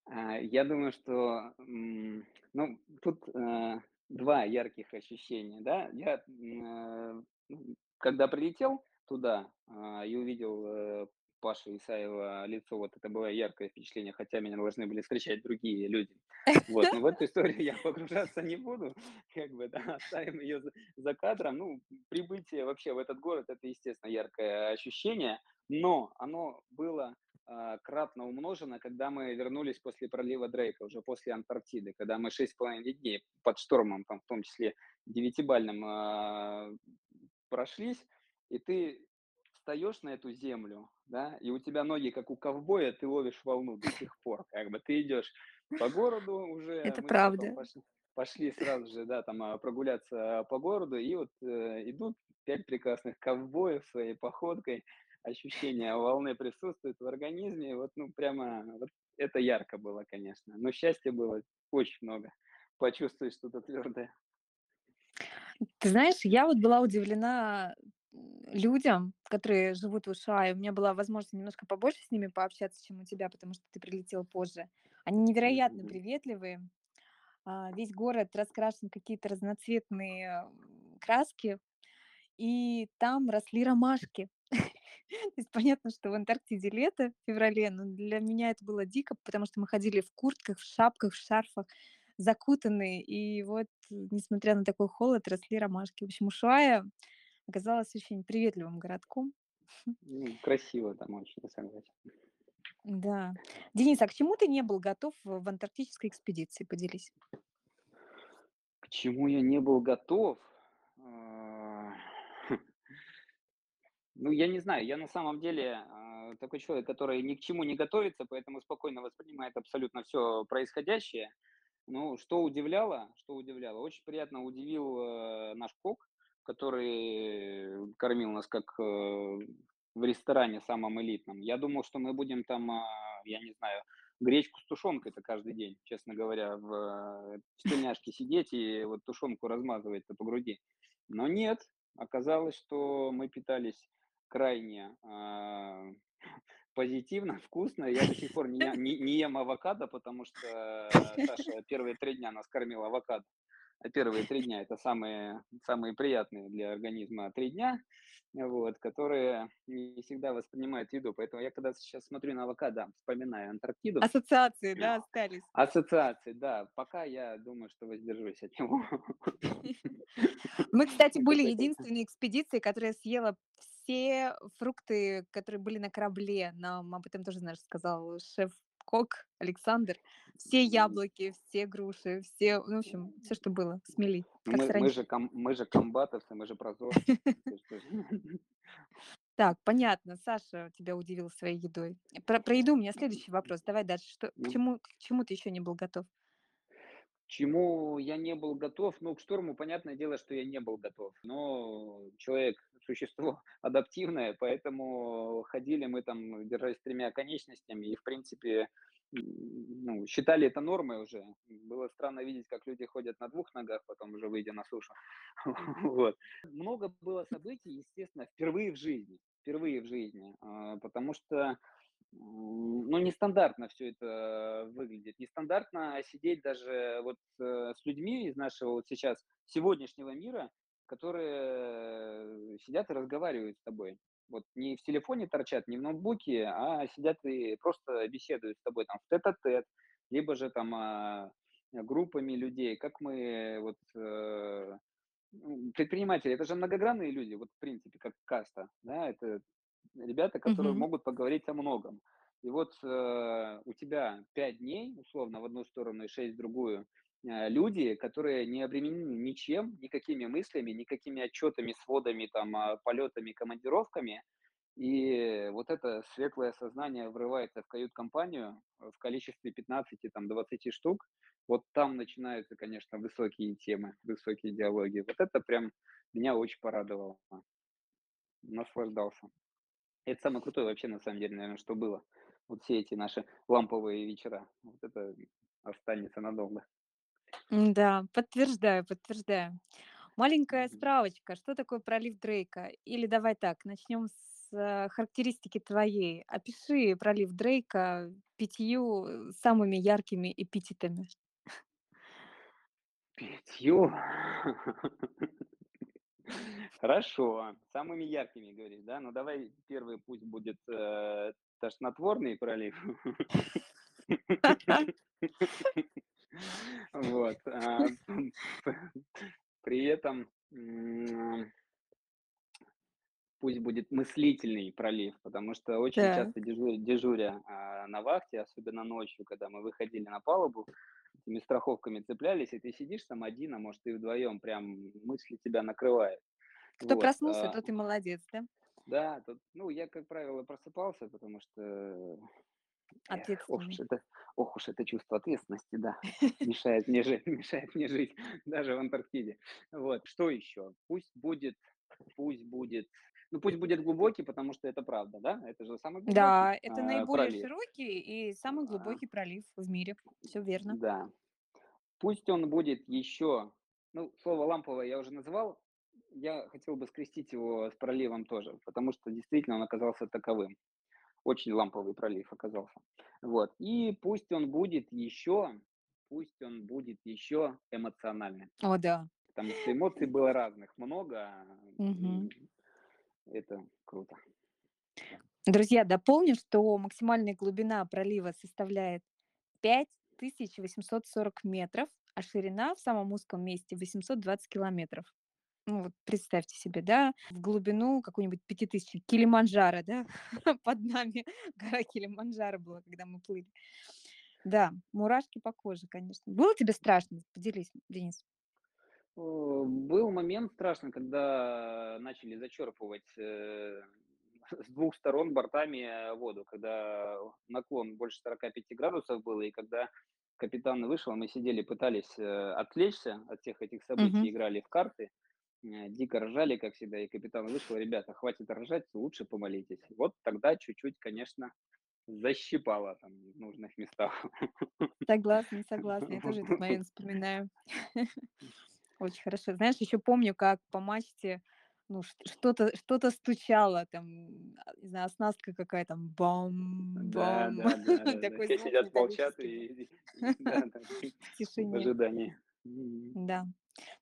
[SPEAKER 2] А, я думаю, что, ну, тут, э, 2 ярких ощущения, да. Я, э, ну, когда прилетел туда, а, и увидел, э, Пашу Исаева лицо, вот это было яркое впечатление, хотя меня должны были встречать другие люди. Вот, но в эту историю я погружаться не буду, как бы, да, оставим ее за за кадром. Ну, прибытие вообще в этот город- это, естественно, яркое ощущение, но оно было а, кратно умножено, когда мы вернулись после пролива Дрейка, уже после Антарктиды, когда мы шесть с половиной дней под штормом, там, в том числе девятибальным, а, прошлись, и ты встаешь на эту землю, да, и у тебя ноги, как у ковбоя, ты ловишь волну до сих пор. Как бы ты идешь по городу уже,
[SPEAKER 1] Это правда.
[SPEAKER 2] пошли, пошли сразу же, да, там а, прогуляться по городу, и вот э, идут пять прекрасных ковбоев своей походкой, ощущение волны присутствует в организме. Вот, ну, прямо вот это ярко было, конечно. Но счастья было очень много. Почувствовать что-то твердое.
[SPEAKER 1] Ты знаешь, я вот была удивлена, людям, которые живут в США, и у меня была возможность немножко побольше с ними пообщаться, чем у тебя, потому что ты прилетел позже. Они невероятно приветливые. А, весь город раскрашен какие-то разноцветные, краски, и там росли ромашки. То есть понятно, что в Антарктиде лето, в феврале, но для меня это было дико, потому что мы ходили в куртках, в шапках, в шарфах, закутанные. И вот, несмотря на такой холод, росли ромашки. В общем, Усhuaia оказалась очень приветливым городком.
[SPEAKER 2] Ну, красиво там очень, я согласен.
[SPEAKER 1] Да. Денис, а к чему ты не был готов в в антарктической экспедиции? Поделись.
[SPEAKER 2] К чему я не был готов? А, Ну, я не знаю, я на самом деле а, такой человек, который ни к чему не готовится, поэтому спокойно воспринимает абсолютно все происходящее. Ну, что удивляло, что удивляло, очень приятно удивил э, наш кок, который кормил нас как э, в ресторане самом элитном. Я думал, что мы будем там, а, я не знаю, гречку с тушенкой-то каждый день, честно говоря, в, э, тельняшке сидеть и вот тушенку размазывать по груди. Но нет, оказалось, что мы питались крайне а, Позитивно, вкусно. Я до сих пор не не не ем авокадо, потому что Саша первые 3 дня нас кормил авокадо. А первые 3 дня- это самые самые приятные для организма 3 дня, вот, которые не всегда воспринимают еду. Поэтому я когда сейчас смотрю на авокадо, вспоминаю Антарктиду.
[SPEAKER 1] Ассоциации, да, остались.
[SPEAKER 2] Ассоциации, да. Пока я думаю, что воздержусь от него.
[SPEAKER 1] Мы, кстати, были единственной экспедицией, которая съела все фрукты, которые были на корабле. Нам об этом тоже наш сказал шеф-кок Александр. Все яблоки, все груши, все, ну, в общем, все, что было, смели,
[SPEAKER 2] мы мы же ком мы же комбатовцы, мы же прозорцы.
[SPEAKER 1] Так, понятно, Саша тебя удивил своей едой. Про, про еду у меня следующий вопрос. Давай дальше. Что, к чему, к чему ты еще не был готов?
[SPEAKER 2] Чему я не был готов? Ну, к шторму, понятное дело, что я не был готов. Но человек- существо адаптивное, поэтому ходили мы там, держась тремя конечностями, и, в принципе, ну, считали это нормой уже. Было странно видеть, как люди ходят на двух ногах, потом уже выйдя на сушу. Вот. Много было событий, естественно, впервые в жизни. Впервые в жизни. А, Потому что ну, нестандартно все это выглядит. Нестандартно сидеть даже вот, э, с людьми из нашего вот сейчас сегодняшнего мира, которые сидят и разговаривают с тобой. Вот не в телефоне торчат, не в ноутбуке, а сидят и просто беседуют с тобой там в тет-а-тет, либо же там, а, группами людей. Как мы вот, э, предприниматели- это же многогранные люди, вот в принципе, как каста, да. Это ребята, которые
[SPEAKER 1] Мгм.
[SPEAKER 2] могут поговорить о многом. И вот э, у тебя 5 дней, условно, в одну сторону и 6 в другую, э, люди, которые не обременены ничем, никакими мыслями, никакими отчетами, сводами, там, а, полетами, командировками, И вот это светлое сознание врывается в кают-компанию в количестве пятнадцати там, двадцати штук. Вот там начинаются, конечно, высокие темы, высокие диалоги. Вот это прям меня очень порадовало. Наслаждался. Это самое крутое вообще, на самом деле, наверное, что было. Вот все эти наши ламповые вечера. Вот это останется надолго.
[SPEAKER 1] Да, подтверждаю, подтверждаю. Маленькая справочка, что такое пролив Дрейка? Или давай так, начнем с э, характеристики твоей. Опиши пролив Дрейка пятью самыми яркими эпитетами.
[SPEAKER 2] Пятью. Хорошо. Самыми яркими, говоришь, да? Ну, давай первый пусть будет, э, тошнотворный пролив. Вот, а, при этом, пусть будет мыслительный пролив, потому что очень часто дежу дежуря, а, на вахте, особенно ночью, когда мы выходили на палубу, этими страховками цеплялись, и ты сидишь там один, а может, и вдвоем, прям мысли тебя накрывает.
[SPEAKER 1] Кто
[SPEAKER 2] Вот,
[SPEAKER 1] проснулся,
[SPEAKER 2] а
[SPEAKER 1] тот и молодец, да?
[SPEAKER 2] Да, тут, ну, я, как правило, просыпался, потому что, эх, ох уж
[SPEAKER 1] Ответственный.
[SPEAKER 2] это, ох уж это чувство ответственности, да, мешает мне жить, мешает мне жить даже в Антарктиде. Вот, что еще? Пусть будет, пусть будет, ну, пусть будет глубокий, потому что это правда, да, это же самый глубокий
[SPEAKER 1] Да, это
[SPEAKER 2] а,
[SPEAKER 1] наиболее
[SPEAKER 2] пролив.
[SPEAKER 1] широкий и самый
[SPEAKER 2] А,
[SPEAKER 1] глубокий пролив в мире. Все верно.
[SPEAKER 2] Да, пусть он будет еще, ну, слово ламповое я уже называл, я хотел бы скрестить его с проливом тоже, потому что действительно он оказался таковым. Очень ламповый пролив оказался. Вот. И пусть он будет еще, пусть он будет еще эмоциональным,
[SPEAKER 1] О, да.
[SPEAKER 2] потому что эмоций было разных много,
[SPEAKER 1] Мгм.
[SPEAKER 2] Это круто.
[SPEAKER 1] Друзья, дополню, что максимальная глубина пролива составляет 5840 метров, а ширина в самом узком месте 820 километров. Ну вот представьте себе, да, в глубину какую-нибудь 5000 Килиманджаро, да, под нами гора Килиманджаро была, когда мы плыли. Да, мурашки по коже, конечно. Было тебе страшно? Поделись, Денис.
[SPEAKER 2] О, был момент страшный, когда начали зачерпывать, э, с двух сторон бортами, э, воду, когда наклон больше 45 градусов было, и когда капитан вышел, мы сидели, пытались, э, отвлечься от всех этих событий, играли в карты, э, дико ржали, как всегда, и капитан вышел: "Ребята, хватит ржать, лучше помолитесь". Вот тогда чуть-чуть, конечно, защипало там в нужных местах.
[SPEAKER 1] Согласна, согласна. Я тоже этот момент вспоминаю. Очень хорошо. Знаешь, еще помню, как по мачте, ну, что-то что-то стучало, там, а, не знаю, оснастка какая-то, там,
[SPEAKER 2] Да,
[SPEAKER 1] бам-бам.
[SPEAKER 2] да, да, да, да. Все сидят, молчат и
[SPEAKER 1] в тишине.
[SPEAKER 2] ожидании.
[SPEAKER 1] Да.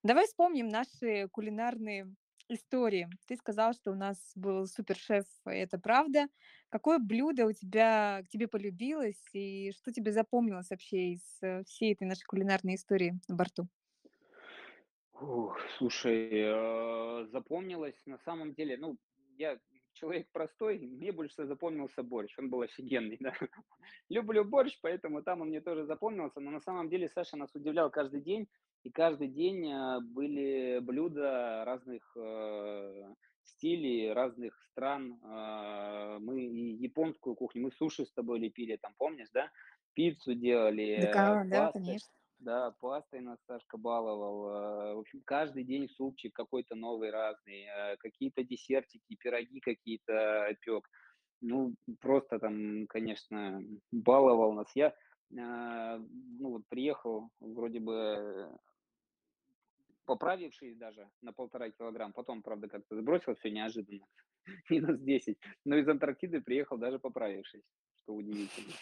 [SPEAKER 1] Давай вспомним наши кулинарные истории. Ты сказал, что у нас был супершеф, это правда. Какое блюдо у тебя к тебе полюбилось, и что тебе запомнилось вообще из э, всей этой нашей кулинарной истории на борту?
[SPEAKER 2] Ух, слушай, э, запомнилось на самом деле, ну, я человек простой, мне больше всего запомнился борщ, он был офигенный, да. Люблю борщ, поэтому там он мне тоже запомнился, но на самом деле Саша нас удивлял каждый день, и каждый день э, были блюда разных э, стилей, разных стран. Э, Мы и японскую кухню, мы суши с тобой лепили, там, помнишь, да? Пиццу делали,
[SPEAKER 1] Да,
[SPEAKER 2] э,
[SPEAKER 1] да,
[SPEAKER 2] пасты.
[SPEAKER 1] конечно.
[SPEAKER 2] Да, пастой нас Сашка баловал. э, В общем, каждый день супчик какой-то новый, разный, э, какие-то десертики, пироги какие-то пек. Ну, просто там, конечно, баловал нас. Я, ну, вот приехал, вроде бы э, поправившись даже на полтора килограмм, потом, правда, как-то сбросил все неожиданно, минус 10, но из Антарктиды приехал даже поправившись, что удивительно.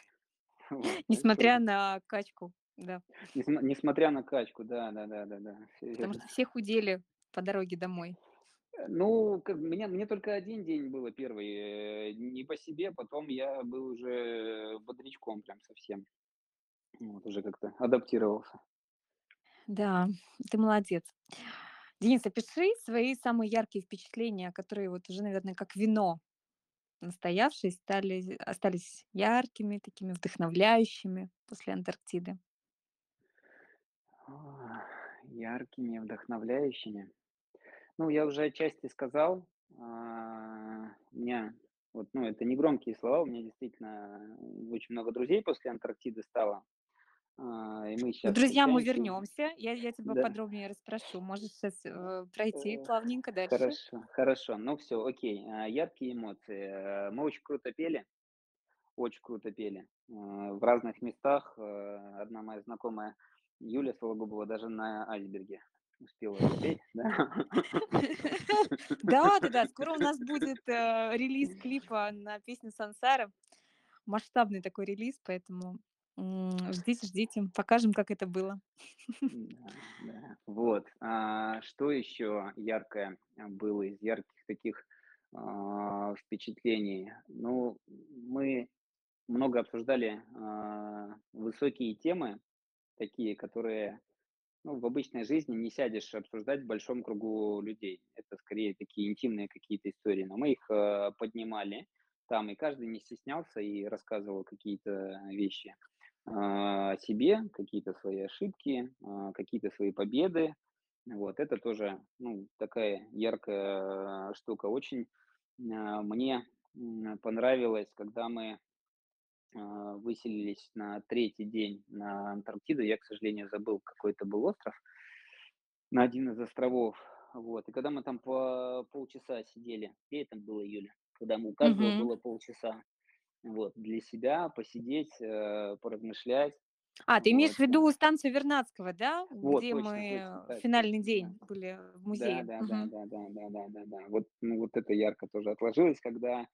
[SPEAKER 1] Несмотря на качку, да.
[SPEAKER 2] несма- несмотря на качку, да, да, да, да, да,
[SPEAKER 1] Потому что все худели по дороге домой.
[SPEAKER 2] Э, ну, как меня мне только один день было первый, э, не по себе, потом я был уже бодрячком прям совсем. Вот, уже как-то адаптировался.
[SPEAKER 1] Да, ты молодец. Денис, опиши свои самые яркие впечатления, которые вот уже, наверное, как вино настоявшие, стали, остались яркими, такими вдохновляющими после Антарктиды.
[SPEAKER 2] А, яркими, вдохновляющими. Ну, я уже отчасти сказал, а, у меня Вот, ну, это не громкие слова, у меня действительно очень много друзей после Антарктиды стало, а, и мы сейчас
[SPEAKER 1] друзьям мы вернемся. Я, я тебя
[SPEAKER 2] Да.
[SPEAKER 1] подробнее расспрошу. Можешь сейчас пройти
[SPEAKER 2] Э,
[SPEAKER 1] плавненько дальше.
[SPEAKER 2] Хорошо, хорошо. Ну все, окей. А, Яркие эмоции. Э, Мы очень круто пели, очень круто пели. Э, В разных местах. Э, Одна моя знакомая Юля Сологубова даже на айсберге успела запеть, да?
[SPEAKER 1] Да, да, да. Скоро у нас будет э, релиз клипа на песню Сансара. Масштабный такой релиз, поэтому ждите, ждите. Покажем, как это было.
[SPEAKER 2] Да, да. Вот. А, что еще яркое было из ярких таких а, впечатлений? Ну, мы много обсуждали а, высокие темы, такие, которые ну, в обычной жизни не сядешь обсуждать в большом кругу людей. Это скорее такие интимные какие-то истории. Но мы их э, поднимали там, и каждый не стеснялся и рассказывал какие-то вещи а, о себе, какие-то свои ошибки, а, какие-то свои победы. Вот, это тоже ну, такая яркая штука. Очень а, мне понравилось, когда мы выселились на третий день на Антарктиду. Я, к сожалению, забыл, какой это был остров, на один из островов. Вот. И когда мы там по полчаса сидели, летом было июля, когда мы, у каждого
[SPEAKER 1] Мгм.
[SPEAKER 2] было полчаса, вот, для себя посидеть, э, поразмышлять,
[SPEAKER 1] А, ты имеешь
[SPEAKER 2] вот.
[SPEAKER 1] в виду станцию Вернадского, да?
[SPEAKER 2] Вот,
[SPEAKER 1] Где
[SPEAKER 2] точно,
[SPEAKER 1] мы
[SPEAKER 2] точно,
[SPEAKER 1] в
[SPEAKER 2] так
[SPEAKER 1] финальный
[SPEAKER 2] да.
[SPEAKER 1] день были в
[SPEAKER 2] Да,
[SPEAKER 1] музее.
[SPEAKER 2] да, да,
[SPEAKER 1] Мгм.
[SPEAKER 2] да, да, да, да, да, да. Вот, ну, вот это ярко тоже отложилось, когда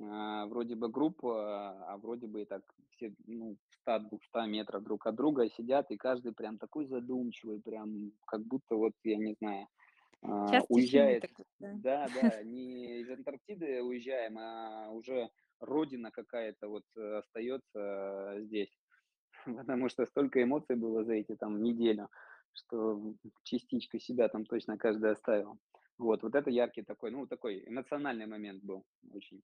[SPEAKER 2] а, вроде бы группа, а вроде бы и так все, ну, в 100-200 метров друг от друга сидят, и каждый прям такой задумчивый, прям как будто вот, я не знаю, а,
[SPEAKER 1] Час тишины
[SPEAKER 2] уезжает,
[SPEAKER 1] такой, да.
[SPEAKER 2] да, да, не из Антарктиды уезжаем, а уже родина какая-то вот э, остается здесь, потому что столько эмоций было за эти там неделю, что частичку себя там точно каждый оставил. Вот, вот это яркий такой, ну, такой эмоциональный момент был очень.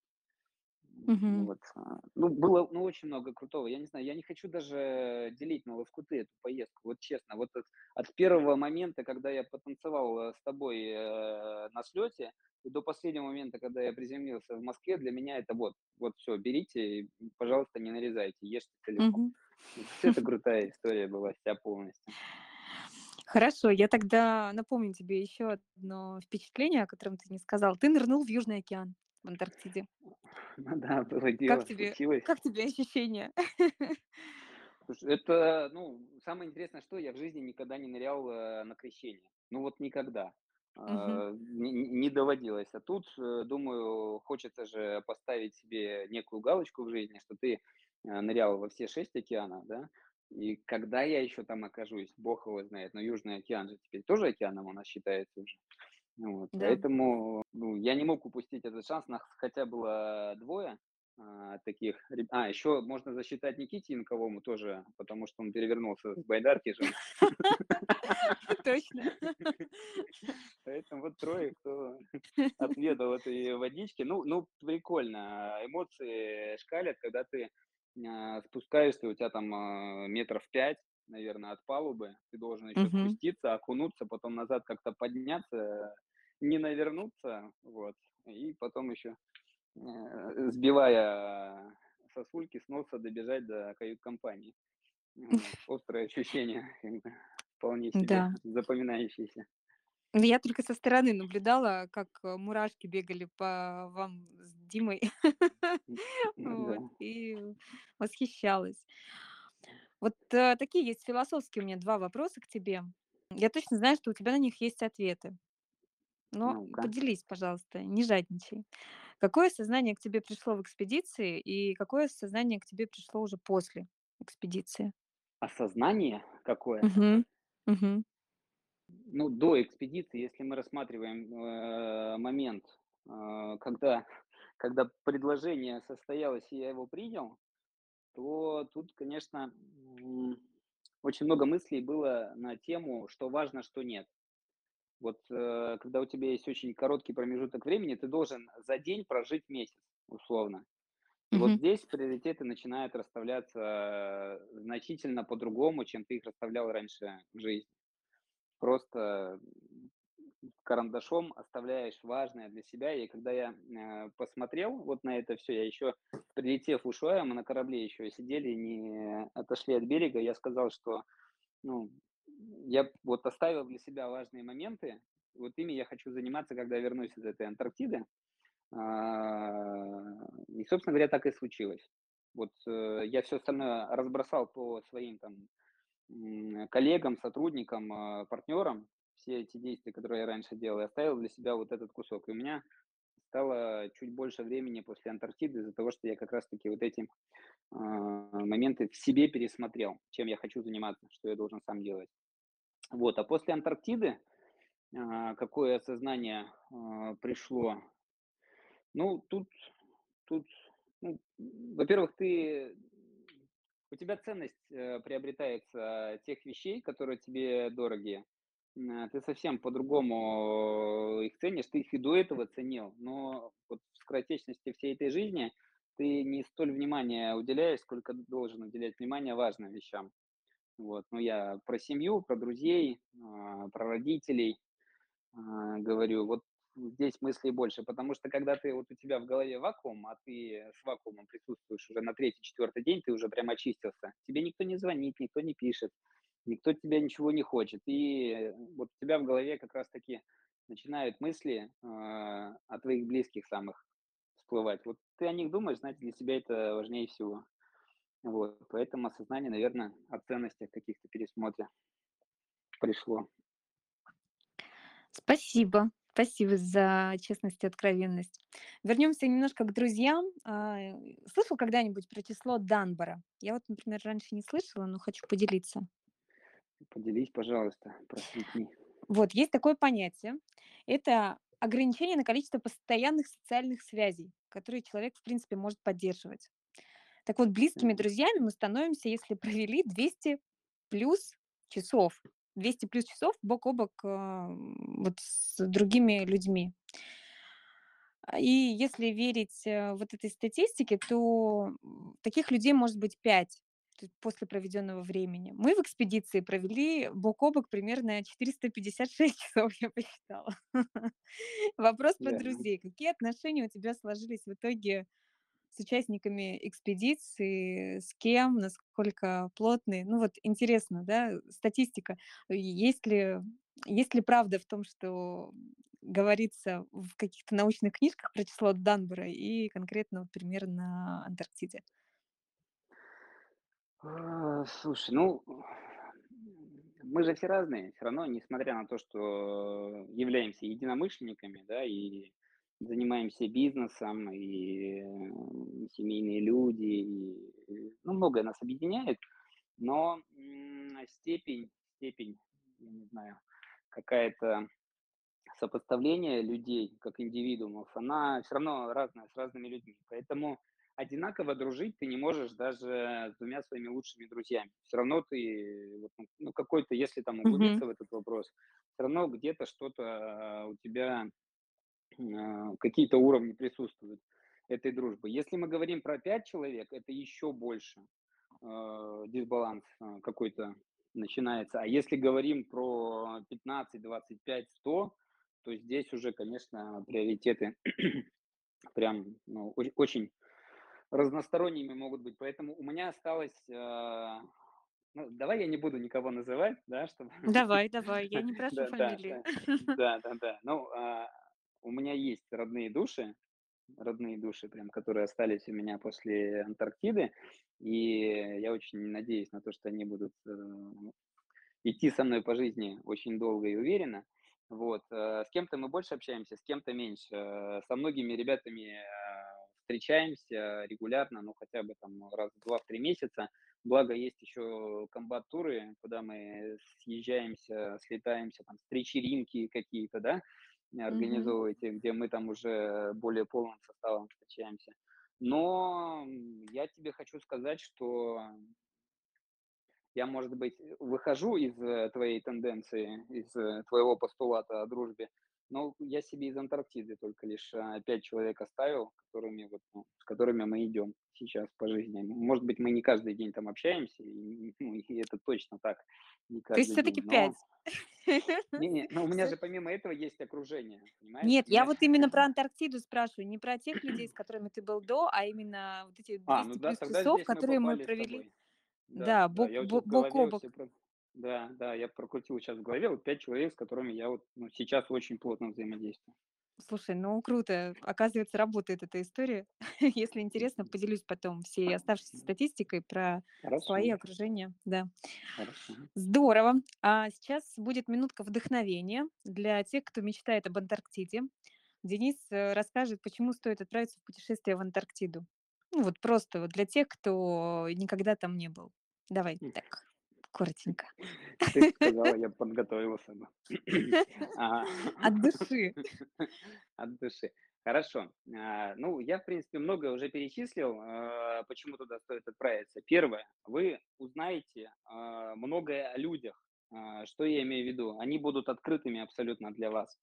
[SPEAKER 2] М,
[SPEAKER 1] Мгм.
[SPEAKER 2] Вот. а, Ну, было, ну, очень много крутого. Я не знаю, я не хочу даже делить на лоскуты эту поездку. Вот честно, вот от, от первого момента, когда я потанцевал э, с тобой э, на слете, и до последнего момента, когда я приземлился в Москве, для меня это вот, вот все, берите, и, пожалуйста, не нарезайте, ешьте целиком.
[SPEAKER 1] Мгм.
[SPEAKER 2] Вот это крутая история была вся полностью.
[SPEAKER 1] Хорошо, я тогда напомню тебе еще одно впечатление, о котором ты не сказал. Ты нырнул в Южный океан в Антарктиде.
[SPEAKER 2] Ну да, было
[SPEAKER 1] Как
[SPEAKER 2] дело,
[SPEAKER 1] тебе,
[SPEAKER 2] случилось.
[SPEAKER 1] как тебе ощущения?
[SPEAKER 2] Слушай, это, ну, самое интересное, что я в жизни никогда не нырял э, на крещение. Ну вот никогда. Не, не- не доводилось. А тут, э, думаю, хочется же поставить себе некую галочку в жизни, что ты э, нырял во все шесть океанов, да? И когда я еще там окажусь, бог его знает, но Южный океан же теперь тоже океаном у нас считается уже. Вот,
[SPEAKER 1] Да.
[SPEAKER 2] поэтому ну, я не мог упустить этот шанс, нас хотя было двое а, таких. А, еще можно засчитать Никите Янковому тоже, потому что он перевернулся с байдарки же.
[SPEAKER 1] Точно.
[SPEAKER 2] Поэтому вот трое, кто отведал этой водички. Ну, ну, прикольно. Эмоции шкалят, когда ты а, спускаешься, у тебя там а, метров пять, наверное, от палубы. Ты должен еще
[SPEAKER 1] Мгм.
[SPEAKER 2] спуститься, окунуться, потом назад как-то подняться, не навернуться, вот. И потом еще, э, сбивая сосульки с носа, добежать до кают-компании. Острое ощущение, вполне себе
[SPEAKER 1] Да.
[SPEAKER 2] запоминающееся.
[SPEAKER 1] Ну, Я только со стороны наблюдала, как э, мурашки бегали по вам с Димой. И восхищалась. Вот э, такие есть философские у меня два вопроса к тебе. Я точно знаю, что у тебя на них есть ответы. Но
[SPEAKER 2] Ну-ка.
[SPEAKER 1] поделись, пожалуйста, не жадничай. Какое сознание к тебе пришло в экспедиции и какое сознание к тебе пришло уже после экспедиции?
[SPEAKER 2] Осознание какое?
[SPEAKER 1] Мгм. Мгм.
[SPEAKER 2] Ну, до экспедиции, если мы рассматриваем э, момент, э, когда, когда предложение состоялось и я его принял, то тут, конечно, м, очень много мыслей было на тему, что важно, что нет. Вот э, когда у тебя есть очень короткий промежуток времени, ты должен за день прожить месяц, условно. И вот здесь приоритеты начинают расставляться э, значительно по-другому, чем ты их расставлял раньше в жизни. Просто карандашом оставляешь важное для себя. И когда я э, посмотрел вот на это все, я еще прилетев в мы на корабле еще сидели, не отошли от берега, я сказал, что ну, я вот оставил для себя важные моменты, вот ими я хочу заниматься, когда вернусь из этой Антарктиды. А, и, собственно говоря, так и случилось. Вот э, я все остальное разбросал по своим там коллегам, сотрудникам, а, партнерам, все эти действия, которые я раньше делал, я оставил для себя вот этот кусок. И у меня стало чуть больше времени после Антарктиды из-за того, что я как раз-таки вот эти а, моменты в себе пересмотрел, чем я хочу заниматься, что я должен сам делать. Вот, а после Антарктиды а, какое осознание пришло? Ну, тут, тут, ну, во-первых, ты у тебя ценность э, приобретается тех вещей, которые тебе дороги. Ты совсем по-другому их ценишь, ты их и до этого ценил, но вот в скоротечности всей этой жизни ты не столь внимания уделяешь, сколько должен уделять внимание важным вещам. Вот. Ну, я про семью, про друзей, а, про родителей а, говорю. Вот здесь мыслей больше, потому что когда ты вот у тебя в голове вакуум, а ты с вакуумом присутствуешь уже на третий, четвертый день, ты уже прям очистился. Тебе никто не звонит, никто не пишет, никто тебя ничего не хочет. И вот у тебя в голове как раз-таки начинают мысли э, о твоих близких самых всплывать. Вот ты о них думаешь, значит, для себя это важнее всего. Вот, поэтому осознание, наверное, о ценностях каких-то пересмотре пришло.
[SPEAKER 1] Спасибо. Спасибо за честность и откровенность. Вернемся немножко к друзьям. А, слышал когда-нибудь про число Данбара? Я вот, например, раньше не слышала, но хочу поделиться.
[SPEAKER 2] Поделись, пожалуйста, просвети.
[SPEAKER 1] Вот, есть такое понятие. Это ограничение на количество постоянных социальных связей, которые человек, в принципе, может поддерживать. Так вот, близкими друзьями мы становимся, если провели 200 плюс часов 200 плюс часов бок о бок а, вот с другими людьми. А, и если верить э, вот этой статистике, то таких людей может быть 5 после проведенного времени. Мы в экспедиции провели бок о бок примерно 456 часов, я посчитала. Вопрос про друзей. Какие отношения у тебя сложились в итоге с участниками экспедиции, с кем, насколько плотные. Ну вот интересно, да, статистика. Есть ли, есть ли правда в том, что говорится в каких-то научных книжках про число Данбора и конкретно вот пример на Антарктиде?
[SPEAKER 2] А, слушай, ну, мы же все разные, все равно, несмотря на то, что являемся единомышленниками, да, и занимаемся бизнесом, и семейные люди, и, ну, многое нас объединяет, но степень, степень, я не знаю, какая-то сопоставление людей как индивидуумов, она все равно разная с разными людьми. Поэтому одинаково дружить ты не можешь даже с двумя своими лучшими друзьями. Все равно ты, ну, какой-то, если там углубиться в этот вопрос, все равно где-то что-то а, у тебя какие-то уровни присутствуют этой дружбы. Если мы говорим про 5 человек, это еще больше э, дисбаланс э, какой-то начинается. А если говорим про 15, 25, 100, то здесь уже, конечно, приоритеты прям ну, очень, разносторонними могут быть. Поэтому у меня осталось... Э, ну, давай я не буду никого называть, да, чтобы...
[SPEAKER 1] Давай, давай, я не прошу фамилии.
[SPEAKER 2] да, да, да. Ну, а, у меня есть родные души, родные души, прям, которые остались у меня после Антарктиды, и я очень надеюсь на то, что они будут э, идти со мной по жизни очень долго и уверенно. Вот. э, С кем-то мы больше общаемся, с кем-то меньше. Со многими ребятами э, встречаемся регулярно, ну хотя бы там раз в два три месяца. Благо есть еще комбат-туры, куда мы съезжаемся, слетаемся, там, встречи-ринки какие-то, да, Организовываете, где мы там уже более полным составом встречаемся. Но я тебе хочу сказать, что я, может быть, выхожу из э, твоей тенденции, из э, твоего постулата о дружбе, но я себе из Антарктиды только лишь а, пять человек оставил, которыми вот, ну, с которыми мы идем сейчас по жизни. Может быть, мы не каждый день там общаемся, и, ну, и это точно так, не
[SPEAKER 1] То есть все-таки
[SPEAKER 2] день, но
[SPEAKER 1] 5.
[SPEAKER 2] Не-не, но у меня же помимо этого есть окружение, понимаешь?
[SPEAKER 1] Нет, я вот именно про Антарктиду спрашиваю, не про тех людей, с которыми ты был до, а именно вот эти
[SPEAKER 2] А, ну
[SPEAKER 1] 200
[SPEAKER 2] да,
[SPEAKER 1] плюс часов, которые мы провели.
[SPEAKER 2] Да,
[SPEAKER 1] да, бок бок о бок.
[SPEAKER 2] про да, да, я прокрутил щас в голове вот 5 человек, с которыми я вот, ну, сейчас очень плотно взаимодействую.
[SPEAKER 1] Слушай, ну круто. Оказывается, работает эта история. Если интересно, поделюсь потом всей оставшейся статистикой про свои
[SPEAKER 2] Хорошо.
[SPEAKER 1] окружения. Да.
[SPEAKER 2] Хорошо.
[SPEAKER 1] Здорово. А сейчас будет минутка вдохновения для тех, кто мечтает об Антарктиде. Денис, э, расскажет, почему стоит отправиться в путешествие в Антарктиду. Ну, вот просто вот для тех, кто никогда там не был. Давай так, коротенько.
[SPEAKER 2] Ты сказала, я подготовился бы. А,
[SPEAKER 1] От души.
[SPEAKER 2] от души. Хорошо. А, ну, я, в принципе, многое уже перечислил, а, почему туда стоит отправиться. Первое. Вы узнаете, многое о людях. Что я имею в виду? Они будут открытыми абсолютно для вас.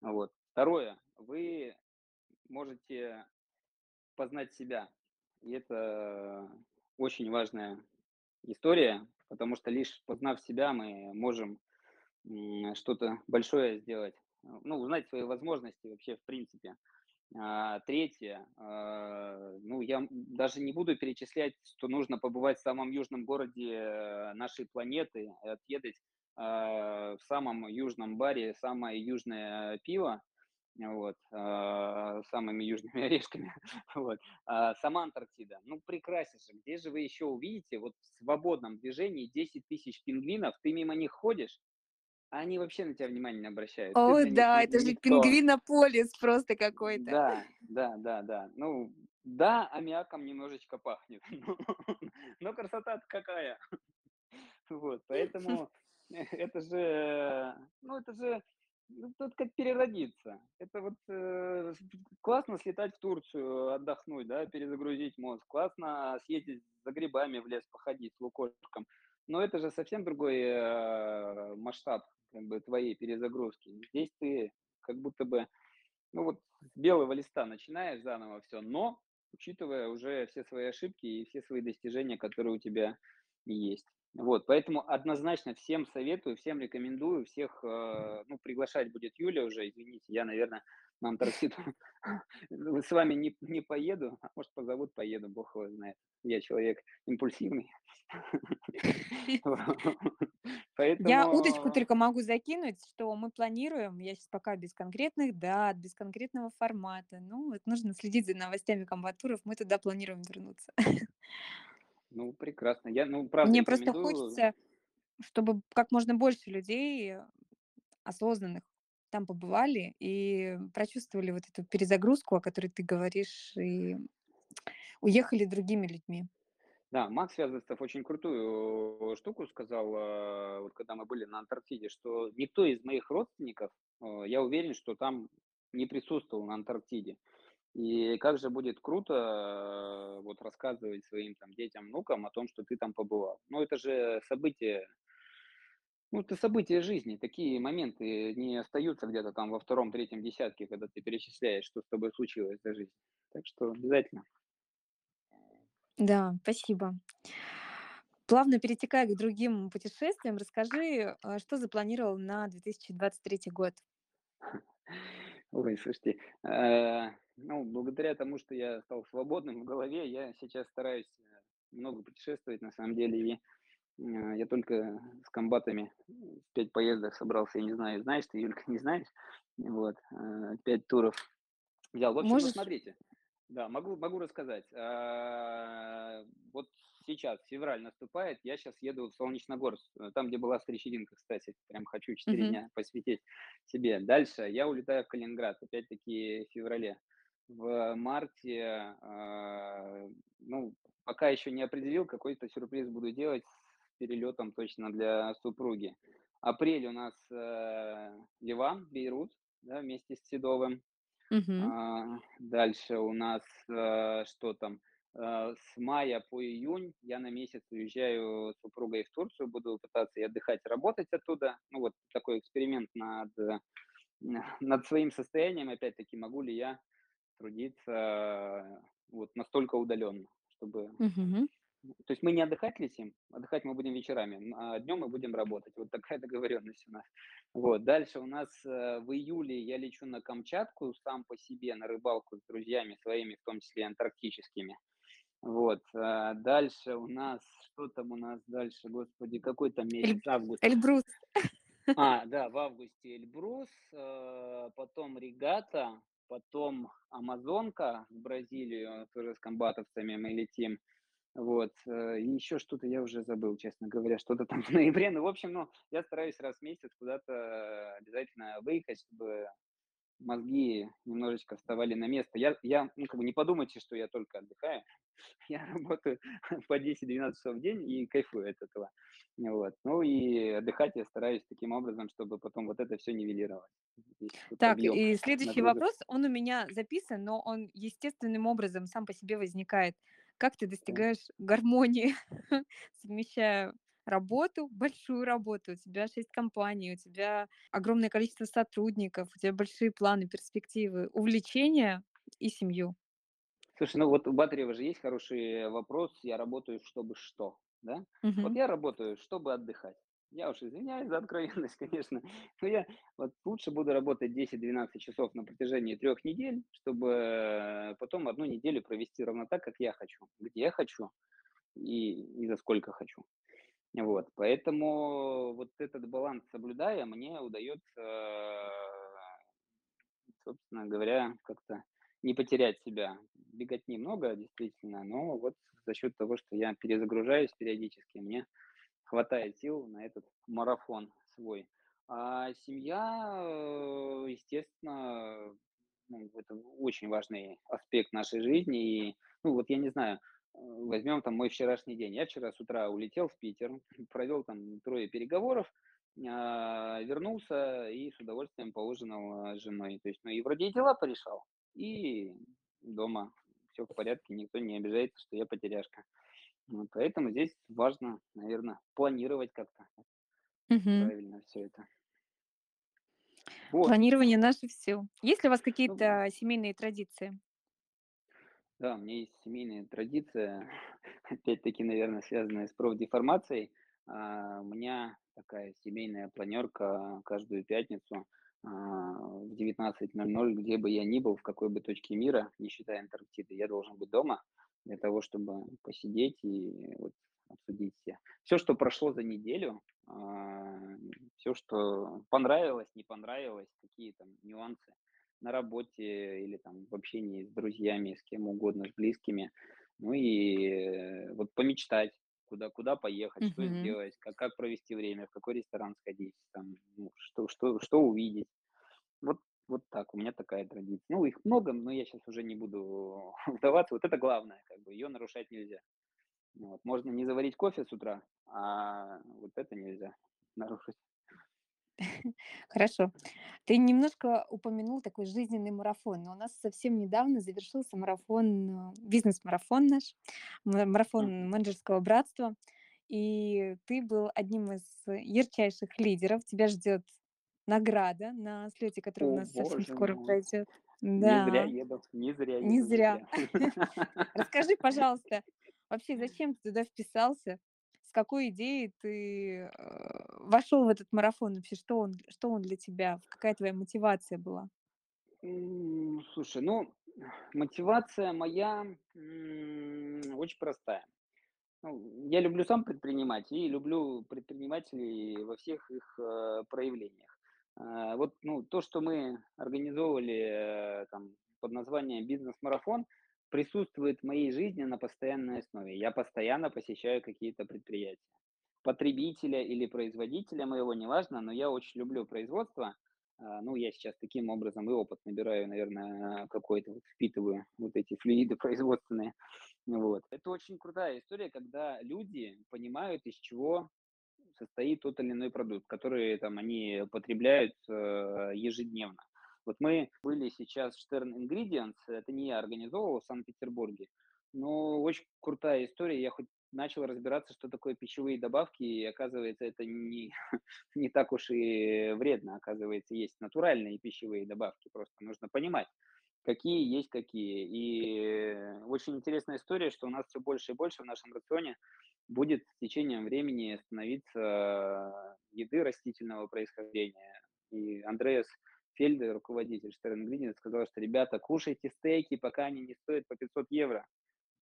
[SPEAKER 2] Вот. Второе. Вы можете познать себя. И это очень важная история, потому что лишь познав себя, мы можем, что-то большое сделать. Ну, узнать свои возможности вообще в принципе. А, третье. А, ну, я, даже не буду перечислять, что нужно побывать в самом южном городе, нашей планеты, отведать, а, в самом южном баре самое южное пиво, вот, с самыми южными орешками. Вот. А сама Антарктида, ну, прекраснейше. Где же вы еще увидите вот в свободном движении 10 тысяч пингвинов, ты мимо них ходишь, а они вообще на тебя внимания не обращают. Ты
[SPEAKER 1] О
[SPEAKER 2] них
[SPEAKER 1] да,
[SPEAKER 2] ни
[SPEAKER 1] это же
[SPEAKER 2] никто.
[SPEAKER 1] пингвинополис просто какой-то.
[SPEAKER 2] Да, да, да, да. Ну да, аммиаком немножечко пахнет, но красота-то какая. Вот, поэтому это же, ну, это же, ну, тут как переродиться. Это вот, э, классно слетать в Турцию, отдохнуть, да, перезагрузить мозг. Классно съездить за грибами в лес походить с лукошком. Но это же совсем другой, э, масштаб как бы твоей перезагрузки. Здесь ты как будто бы, ну, вот с белого листа начинаешь заново всё, но учитывая уже все свои ошибки и все свои достижения, которые у тебя есть. Вот, поэтому однозначно всем советую, всем рекомендую, всех, э, ну, приглашать будет Юля уже, извините, я, наверно, на Антарктиду с вами не не поеду, а может, позовут, поеду, бог его знает. Я человек импульсивный.
[SPEAKER 1] Я удочку
[SPEAKER 2] Поэтому
[SPEAKER 1] только могу закинуть, что мы планируем, я щас пока без конкретных дат, без конкретного формата, ну, вот нужно следить за новостями комбатуров, мы туда планируем вернуться.
[SPEAKER 2] Ну, прекрасно. Я, ну, правда
[SPEAKER 1] Мне просто
[SPEAKER 2] рекомендую.
[SPEAKER 1] хочется, чтобы как можно больше людей, осознанных, там побывали и прочувствовали вот эту перезагрузку, о которой ты говоришь, и уехали другими людьми.
[SPEAKER 2] Да, Макс Связостов очень крутую штуку сказал, а, вот когда мы были на Антарктиде, что никто из моих родственников, я уверен, что там не присутствовал на Антарктиде. И как же будет круто, а, вот рассказывать своим там детям, внукам о том, что ты там побывал. Ну, это же событие ну, это события жизни. Такие моменты не остаются где-то там во 2, 3 десятке, когда ты перечисляешь, что с тобой случилось за жизнь. Так что обязательно.
[SPEAKER 1] Да, спасибо. Плавно перетекая к другим путешествиям, расскажи, а, что запланировал на 2023 год?
[SPEAKER 2] Ой, слушайте, э, ну, благодаря тому, что я стал свободным в голове, я сейчас стараюсь, э, много путешествовать на самом деле. И, м, я только с комбатами в 5 поездок собрался. Я не знаю, знаешь ты, Юлька, не знаешь. Вот, э, 5 туров взял. В общем, ну,
[SPEAKER 1] Можешь
[SPEAKER 2] смотрите. Да, могу могу рассказать. А, вот сейчас февраль наступает, я щас еду в Солнечногорск, э, там, где была встреча-вечеринка, кстати. Прям хочу 4
[SPEAKER 1] Мгм.
[SPEAKER 2] дня посвятить себе. Дальше я улетаю в Калининград, опять-таки в феврале. В марте, а, ну, пока еще не определил, какой-то сюрприз буду делать с перелетом точно для супруги. Апрель у нас, э, Ливан, Бейрут, да, вместе с Седовым.
[SPEAKER 1] Мгм.
[SPEAKER 2] А, дальше у нас, э, что там? Э, с мая по июнь я на месяц уезжаю с супругой в Турцию, буду пытаться и отдыхать, и работать оттуда. Ну, вот такой эксперимент над, над своим состоянием, опять-таки, могу ли я трудиться вот настолько удаленно, чтобы
[SPEAKER 1] Мгм.
[SPEAKER 2] То есть мы не отдыхать летим, отдыхать мы будем вечерами, а днем мы будем работать. Вот такая договоренность у нас. Вот. Дальше у нас э, в июле я лечу на Камчатку сам по себе на рыбалку с друзьями своими, в том числе антарктическими. Вот. а Дальше у нас, что там у нас дальше, господи, какой там месяц,
[SPEAKER 1] Эль-
[SPEAKER 2] август.
[SPEAKER 1] Эльбрус.
[SPEAKER 2] А, да, в августе Эльбрус, э, потом Регата, потом Амазонка в Бразилию, тоже с комбатовцами мы летим. Вот, э, и еще что-то я уже забыл, честно говоря, что-то там в ноябре. Ну, в общем, ну, я стараюсь раз в месяц куда-то обязательно выехать, чтобы мозги немножечко вставали на место. Я, я, ну, как бы не подумайте, что я только отдыхаю. Я работаю по 10-12 часов в день и кайфую от этого. Вот. Ну и отдыхать я стараюсь таким образом, чтобы потом вот это все нивелировать.
[SPEAKER 1] Так, и следующий
[SPEAKER 2] нагрузок.
[SPEAKER 1] вопрос, он у меня записан, но он естественным образом сам по себе возникает. Как ты достигаешь гармонии, совмещая работу, большую работу, у тебя шесть компаний, у тебя огромное количество сотрудников, у тебя большие планы, перспективы, увлечения и семью.
[SPEAKER 2] Слушай, ну вот у Батарева же есть хороший вопрос: "Я работаю, чтобы что?" Да? Вот
[SPEAKER 1] Мгм.
[SPEAKER 2] я работаю, чтобы отдыхать. Я уж извиняюсь за откровенность, конечно, но я вот лучше буду работать 10-12 часов на протяжении трех недель, чтобы, э, потом одну неделю провести ровно так, как я хочу, где я хочу и и за сколько хочу. Вот, поэтому вот этот баланс соблюдая, мне удается, э, собственно говоря, как-то не потерять себя. Бегать немного, действительно, но вот за счет того, что я перезагружаюсь периодически, мне хватает сил на этот марафон свой. А семья, э, естественно, ну, это очень важный аспект нашей жизни. И, ну, вот я не знаю, э, возьмем там мой вчерашний день. Я вчера с утра улетел в Питер, провел там трое переговоров, а, вернулся и с удовольствием поужинал а, с женой. То есть, ну и вроде и дела порешал, и дома все в порядке, никто не обижается, что я потеряшка. Вот, поэтому здесь важно, наверное, планировать как-то
[SPEAKER 1] Мгм.
[SPEAKER 2] правильно все это. Вот.
[SPEAKER 1] Планирование наше все. Есть ли у вас
[SPEAKER 2] Ну,
[SPEAKER 1] какие-то семейные традиции?
[SPEAKER 2] да, у меня есть семейная традиция, опять-таки, наверное, связанная с профдеформацией. А, у меня такая семейная планерка каждую пятницу в девятнадцать ноль ноль, где бы я ни был, в какой бы точке мира, не считая Антарктиды, я должен быть дома для того, чтобы посидеть и вот обсудить все. Все, что прошло за неделю, все, что понравилось, не понравилось, какие там нюансы на работе или там в общении с друзьями, с кем угодно, с близкими. Ну и э, вот помечтать, куда, куда поехать, что
[SPEAKER 1] Мгм.
[SPEAKER 2] сделать, как, как провести время, в какой ресторан сходить, там, ну, что, что, что увидеть. Вот, вот так, у меня такая традиция. Ну, их много, но я сейчас уже не буду вдаваться. Вот это главное, как бы, ее нарушать нельзя. Вот. Можно не заварить кофе с утра, а вот это нельзя нарушить.
[SPEAKER 1] Хорошо. Ты немножко упомянул такой жизненный марафон. Но у нас совсем недавно завершился марафон, э, бизнес-марафон наш, ма- марафон менеджерского братства. И ты был одним из ярчайших лидеров. Тебя ждет награда на слете, который у
[SPEAKER 2] О,
[SPEAKER 1] нас совсем
[SPEAKER 2] боже
[SPEAKER 1] скоро
[SPEAKER 2] мой.
[SPEAKER 1] пройдет.
[SPEAKER 2] Не зря
[SPEAKER 1] Да,
[SPEAKER 2] еду, не зря
[SPEAKER 1] не
[SPEAKER 2] еду, не
[SPEAKER 1] зря.
[SPEAKER 2] зря.
[SPEAKER 1] Расскажи, пожалуйста, вообще, зачем ты туда вписался? С какой идеей ты, э, вошел в этот марафон? Вообще, что он что он для тебя? Какая твоя мотивация была?
[SPEAKER 2] Слушай, ну, мотивация моя очень простая. Ну, я люблю сам предпринимать и люблю предпринимателей во всех их э, проявлениях. А, Вот, ну, то, что мы организовывали э, там под названием «Бизнес-марафон», присутствует в моей жизни на постоянной основе. Я постоянно посещаю какие-то предприятия. Потребителя или производителя моего, неважно, но я очень люблю производство. А, Ну, я сейчас таким образом и опыт набираю, наверное, какой-то, вот впитываю вот эти флюиды производственные. Вот. Это очень крутая история, когда люди понимают, из чего состоит тот или иной продукт, который там они потребляют э, ежедневно. Вот мы были сейчас Stern Ingredients, это не я организовывал в Санкт-Петербурге, но очень крутая история. Я хоть начал разбираться, что такое пищевые добавки, и оказывается, это не, не так уж и вредно. Оказывается, есть натуральные пищевые добавки, просто нужно понимать, какие есть какие. И очень интересная история, что у нас все больше и больше в нашем рационе будет с течением времени становиться еды растительного происхождения. И Андреас Фельдер, руководитель Ingredients, сказал, что ребята, кушайте стейки, пока они не стоят по 500 евро.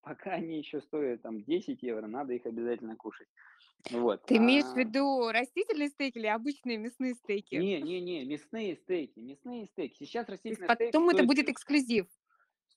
[SPEAKER 2] Пока они еще стоят там 10 евро, надо их обязательно кушать. Вот.
[SPEAKER 1] Ты имеешь в
[SPEAKER 2] А,
[SPEAKER 1] виду растительные стейки или обычные мясные стейки?
[SPEAKER 2] не, не, не, мясные стейки, мясные стейки. Сейчас
[SPEAKER 1] То есть
[SPEAKER 2] растительный стейк
[SPEAKER 1] потом это
[SPEAKER 2] стоит
[SPEAKER 1] будет эксклюзив.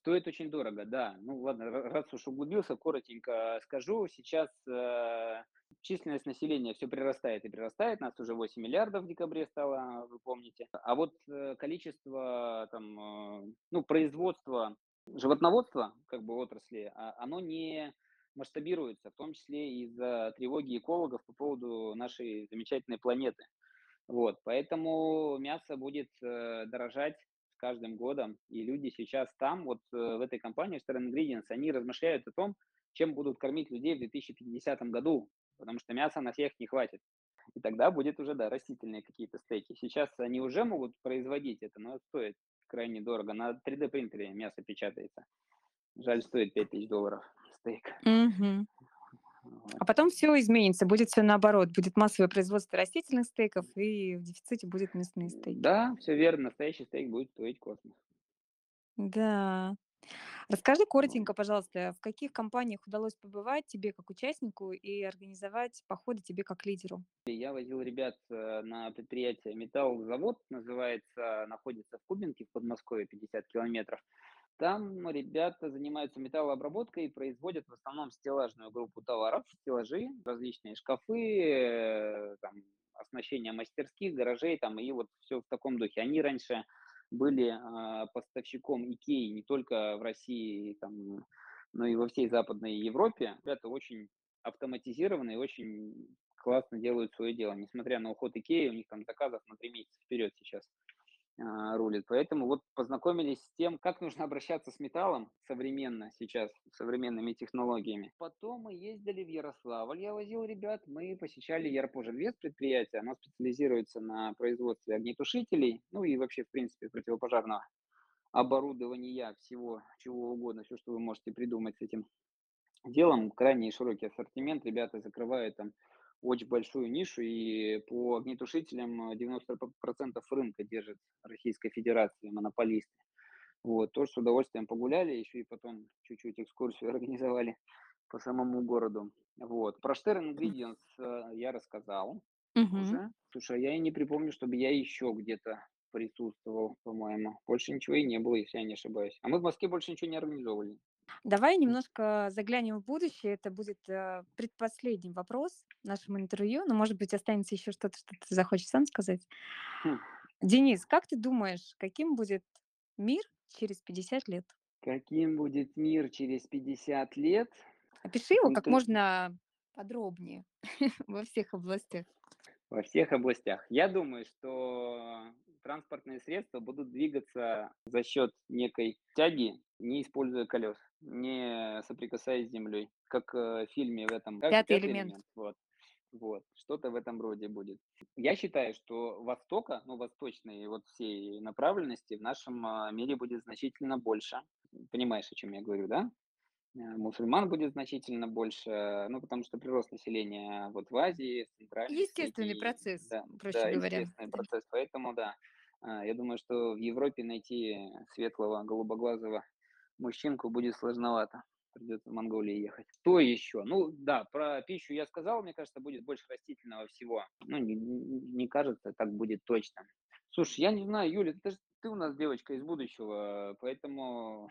[SPEAKER 2] Стоит очень дорого, да. Ну ладно, ра- раз уж углубился, коротенько скажу. Сейчас э, численность населения все прирастает и прирастает. Нас уже 8 миллиардов в декабре стало, вы помните. А вот э, количество там, э, ну, производства животноводства, как бы отрасли, а- оно не масштабируется, в том числе из-за тревоги экологов по поводу нашей замечательной планеты. Вот, поэтому мясо будет э, дорожать каждым годом, и люди сейчас там, вот э, в этой компании Stern Ingredients, они размышляют о том, чем будут кормить людей в 2050 году, потому что мяса на всех не хватит. И тогда будет уже, да, растительные какие-то стейки. Сейчас они уже могут производить это, но стоит крайне дорого. На 3D принтере мясо печатается. Жаль, стоит 5000 долларов стейк.
[SPEAKER 1] Мгм. А потом все изменится, будет все наоборот. Будет массовое производство растительных стейков, и в дефиците будут мясные стейки.
[SPEAKER 2] Да, все верно, настоящий стейк будет стоить космос.
[SPEAKER 1] Да. Расскажи коротенько, пожалуйста, в каких компаниях удалось побывать тебе как участнику и организовать походы тебе как лидеру?
[SPEAKER 2] Я возил ребят э, на предприятие «Металлзавод», называется, находится в Кубинке, в Подмосковье, 50 километров. Там ребята занимаются металлообработкой и производят в основном стеллажную группу товаров, стеллажи, различные шкафы, э, там, оснащение мастерских, гаражей там, и вот все в таком духе. Они раньше были а, поставщиком Икеи не только в России, там, но и во всей Западной Европе. Ребята очень автоматизированные, очень классно делают свое дело. Несмотря на уход Икеи, у них там заказов на три месяца вперед сейчас рулит. Поэтому вот познакомились с тем, как нужно обращаться с металлом современно сейчас, современными технологиями. Потом мы ездили в Ярославль, я возил ребят, мы посещали Ярпожинвест предприятие, оно специализируется на производстве огнетушителей, ну и вообще, в принципе, противопожарного оборудования, всего, чего угодно, все, что вы можете придумать с этим делом. Крайне широкий ассортимент, ребята закрывают там очень большую нишу, и по огнетушителям э, 90% рынка держит Российская Федерация, монополисты. Вот, тоже с удовольствием погуляли, еще и потом чуть-чуть экскурсию организовали по самому городу. Вот. Про Stern Ingredients э, я рассказал
[SPEAKER 1] Мгм.
[SPEAKER 2] уже. Слушай, а я и не припомню, чтобы я еще где-то присутствовал, по-моему. Больше ничего и не было, если я не ошибаюсь. А мы в Москве больше ничего не организовывали.
[SPEAKER 1] Давай немножко заглянем в будущее. Это будет э, предпоследний вопрос нашему интервью, но, может быть, останется еще что-то, что ты захочешь сам сказать.
[SPEAKER 2] Хм.
[SPEAKER 1] Денис, как ты думаешь, каким будет мир через 50 лет?
[SPEAKER 2] Каким будет мир через 50 лет?
[SPEAKER 1] Опиши его как
[SPEAKER 2] Интер-
[SPEAKER 1] можно подробнее во всех областях.
[SPEAKER 2] Во всех областях. Я думаю, что транспортные средства будут двигаться за счет некой тяги, не используя колес, не соприкасаясь с землей, как э, в фильме в этом. как
[SPEAKER 1] Пятый элемент.
[SPEAKER 2] Вот. Вот, что-то в этом роде будет. Я считаю, что Востока, ну, восточной вот всей направленности в нашем а, мире будет значительно больше. Понимаешь, о чем я говорю, да? Э, Мусульман будет значительно больше, ну, потому что прирост населения вот в Азии, в Центральной
[SPEAKER 1] Естественный
[SPEAKER 2] Азии,
[SPEAKER 1] процесс,
[SPEAKER 2] да,
[SPEAKER 1] проще
[SPEAKER 2] да,
[SPEAKER 1] говоря.
[SPEAKER 2] естественный процесс, поэтому, да, а, я думаю, что в Европе найти светлого, голубоглазого мужчинку будет сложновато. Придется в Монголии ехать. Что еще? Ну, да, про пищу я сказал, мне кажется, будет больше растительного всего. Ну, не, не- кажется, так будет точно. Слушай, я не знаю, Юля, ты, ты у нас девочка из будущего, поэтому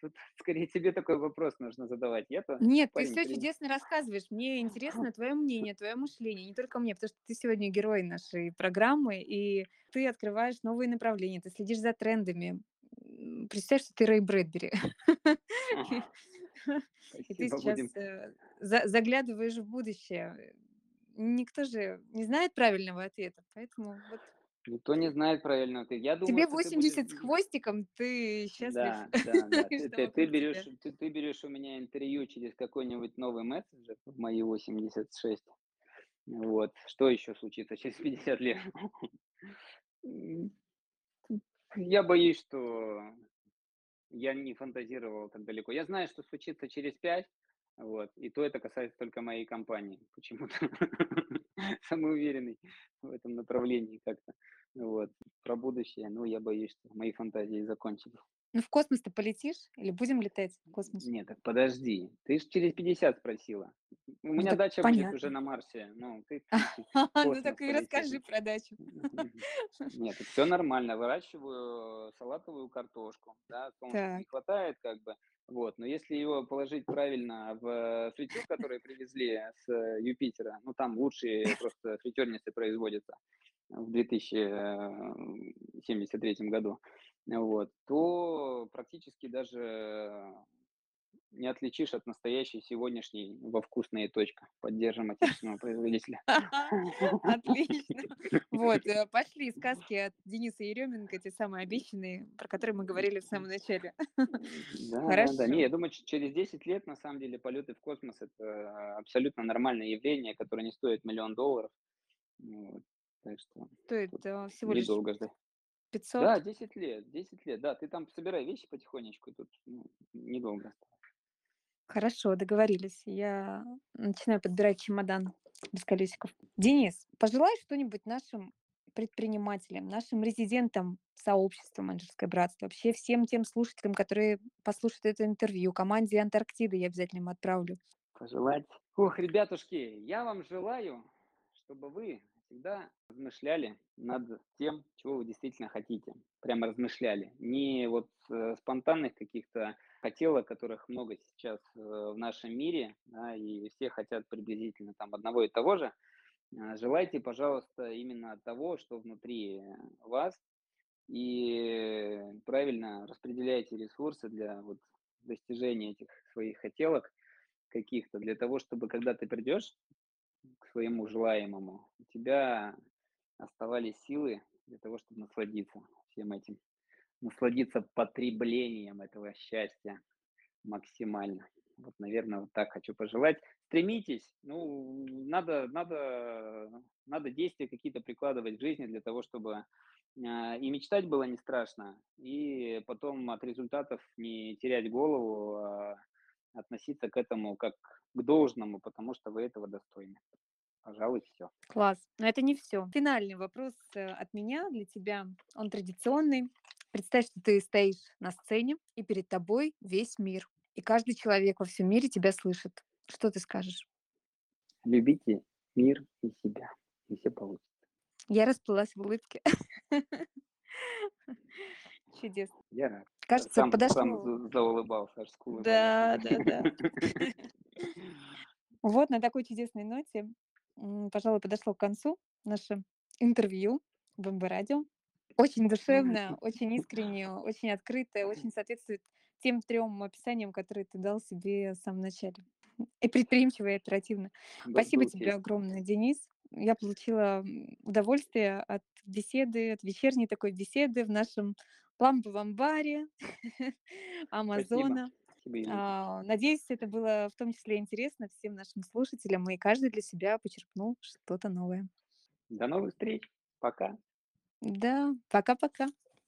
[SPEAKER 2] тут скорее тебе такой вопрос нужно задавать. Я-то
[SPEAKER 1] Нет, ты все чудесно рассказываешь. Мне интересно твое мнение, твое мышление. Не только мне, потому что ты сегодня герой нашей программы, и ты открываешь новые направления, ты следишь за трендами. Представь, что ты Рэй Брэдбери. И ты сейчас э, за- заглядываешь в будущее. Никто же не знает правильного ответа, поэтому вот
[SPEAKER 2] Никто не знает правильно. Ты, я думаю,
[SPEAKER 1] тебе
[SPEAKER 2] что ты
[SPEAKER 1] 80 с
[SPEAKER 2] будешь-
[SPEAKER 1] хвостиком, ты счастлив.
[SPEAKER 2] Да, да, да. Ты, берешь, ты, ты берешь у меня интервью через какой-нибудь новый мессенджер в мои 86. Вот. Что еще случится через 50 лет? Я боюсь, что я не фантазировал так далеко. Я знаю, что случится через 5, вот, и то это касается только моей компании. Почему-то самый уверенный в этом направлении как-то. Вот. Про будущее, ну, я боюсь, что мои фантазии закончились.
[SPEAKER 1] Ну, в космос ты полетишь или будем летать в космос?
[SPEAKER 2] Нет, так подожди. Ты ж через 50 спросила. У
[SPEAKER 1] Ну,
[SPEAKER 2] меня дача будет уже
[SPEAKER 1] понятно.
[SPEAKER 2] на Марсе. Ну, ты
[SPEAKER 1] Ну, так и расскажи про дачу.
[SPEAKER 2] Нет, все нормально. Выращиваю салатовую картошку, да, солнца не хватает как бы, вот. Но если его положить правильно в фритюр, который привезли с э, Юпитера, ну, там лучшие просто фритюрницы производятся в 2073 году, вот, то практически даже не отличишь от настоящей сегодняшней во вкусная точка. Поддержим отечественного производителя.
[SPEAKER 1] Отлично. Вот, э, пошли сказки от Дениса Еременко, те самые обещанные, про которые мы говорили в самом начале.
[SPEAKER 2] Да, да. Не, я думаю, через 10 лет, на самом деле, полеты в космос– это абсолютно нормальное явление, которое не стоит миллион долларов. Так что
[SPEAKER 1] Стоит э, всего лишь
[SPEAKER 2] недолго ждать.
[SPEAKER 1] 500.
[SPEAKER 2] Да, 10 лет, 10 лет, да. Ты там собирай вещи потихонечку, тут ну, недолго осталось.
[SPEAKER 1] Хорошо, договорились. Я начинаю подбирать чемодан без колесиков. Денис, пожелай что-нибудь нашим предпринимателям, нашим резидентам сообщества «Менеджерское братство», вообще всем тем слушателям, которые послушают это интервью, команде Антарктиды я обязательно им отправлю.
[SPEAKER 2] Пожелать. Ох, ребятушки, я вам желаю, чтобы вы всегда размышляли над тем, чего вы действительно хотите. Прямо размышляли. Не вот э, спонтанных каких-то хотелок, которых много сейчас э, в нашем мире, да, и все хотят приблизительно там одного и того же. А, Желайте, пожалуйста, именно того, что внутри э, вас, и правильно распределяйте ресурсы для вот достижения этих своих хотелок каких-то, для того, чтобы когда ты придешь своему желаемому, у тебя оставались силы для того, чтобы насладиться всем этим, насладиться потреблением этого счастья максимально. Вот, наверное, вот так хочу пожелать. Стремитесь, ну, надо, надо, надо действия какие-то прикладывать в жизни для того, чтобы а, и мечтать было не страшно, и потом от результатов не терять голову, а относиться к этому как к должному, потому что вы этого достойны. Пожалуй, все.
[SPEAKER 1] Класс. Но это не все. Финальный вопрос э, от меня для тебя. Он традиционный. Представь, что ты стоишь на сцене, и перед тобой весь мир. И каждый человек во всем мире тебя слышит. Что ты скажешь?
[SPEAKER 2] Любите мир и себя, и все получится.
[SPEAKER 1] Я расплылась в улыбке. Чудесно.
[SPEAKER 2] Я рад.
[SPEAKER 1] Кажется,
[SPEAKER 2] Сам, сам
[SPEAKER 1] подошло.
[SPEAKER 2] за- заулыбался, аж скулы
[SPEAKER 1] Да, да, да. Вот на такой чудесной ноте, пожалуй, подошло к концу наше интервью в МБ Радио. Очень душевно, очень искренне, очень открытое, очень соответствует тем трем описаниям, которые ты дал себе в самом начале. И предприимчиво, и оперативно.
[SPEAKER 2] Б-
[SPEAKER 1] Спасибо тебе огромное, Денис. Я получила удовольствие от беседы, от вечерней такой беседы в нашем ламповом баре. Амазона.
[SPEAKER 2] Спасибо,
[SPEAKER 1] Надеюсь, это было в том числе интересно всем нашим слушателям, и каждый для себя почерпнул что-то новое.
[SPEAKER 2] До новых встреч. Пока.
[SPEAKER 1] Да, пока-пока.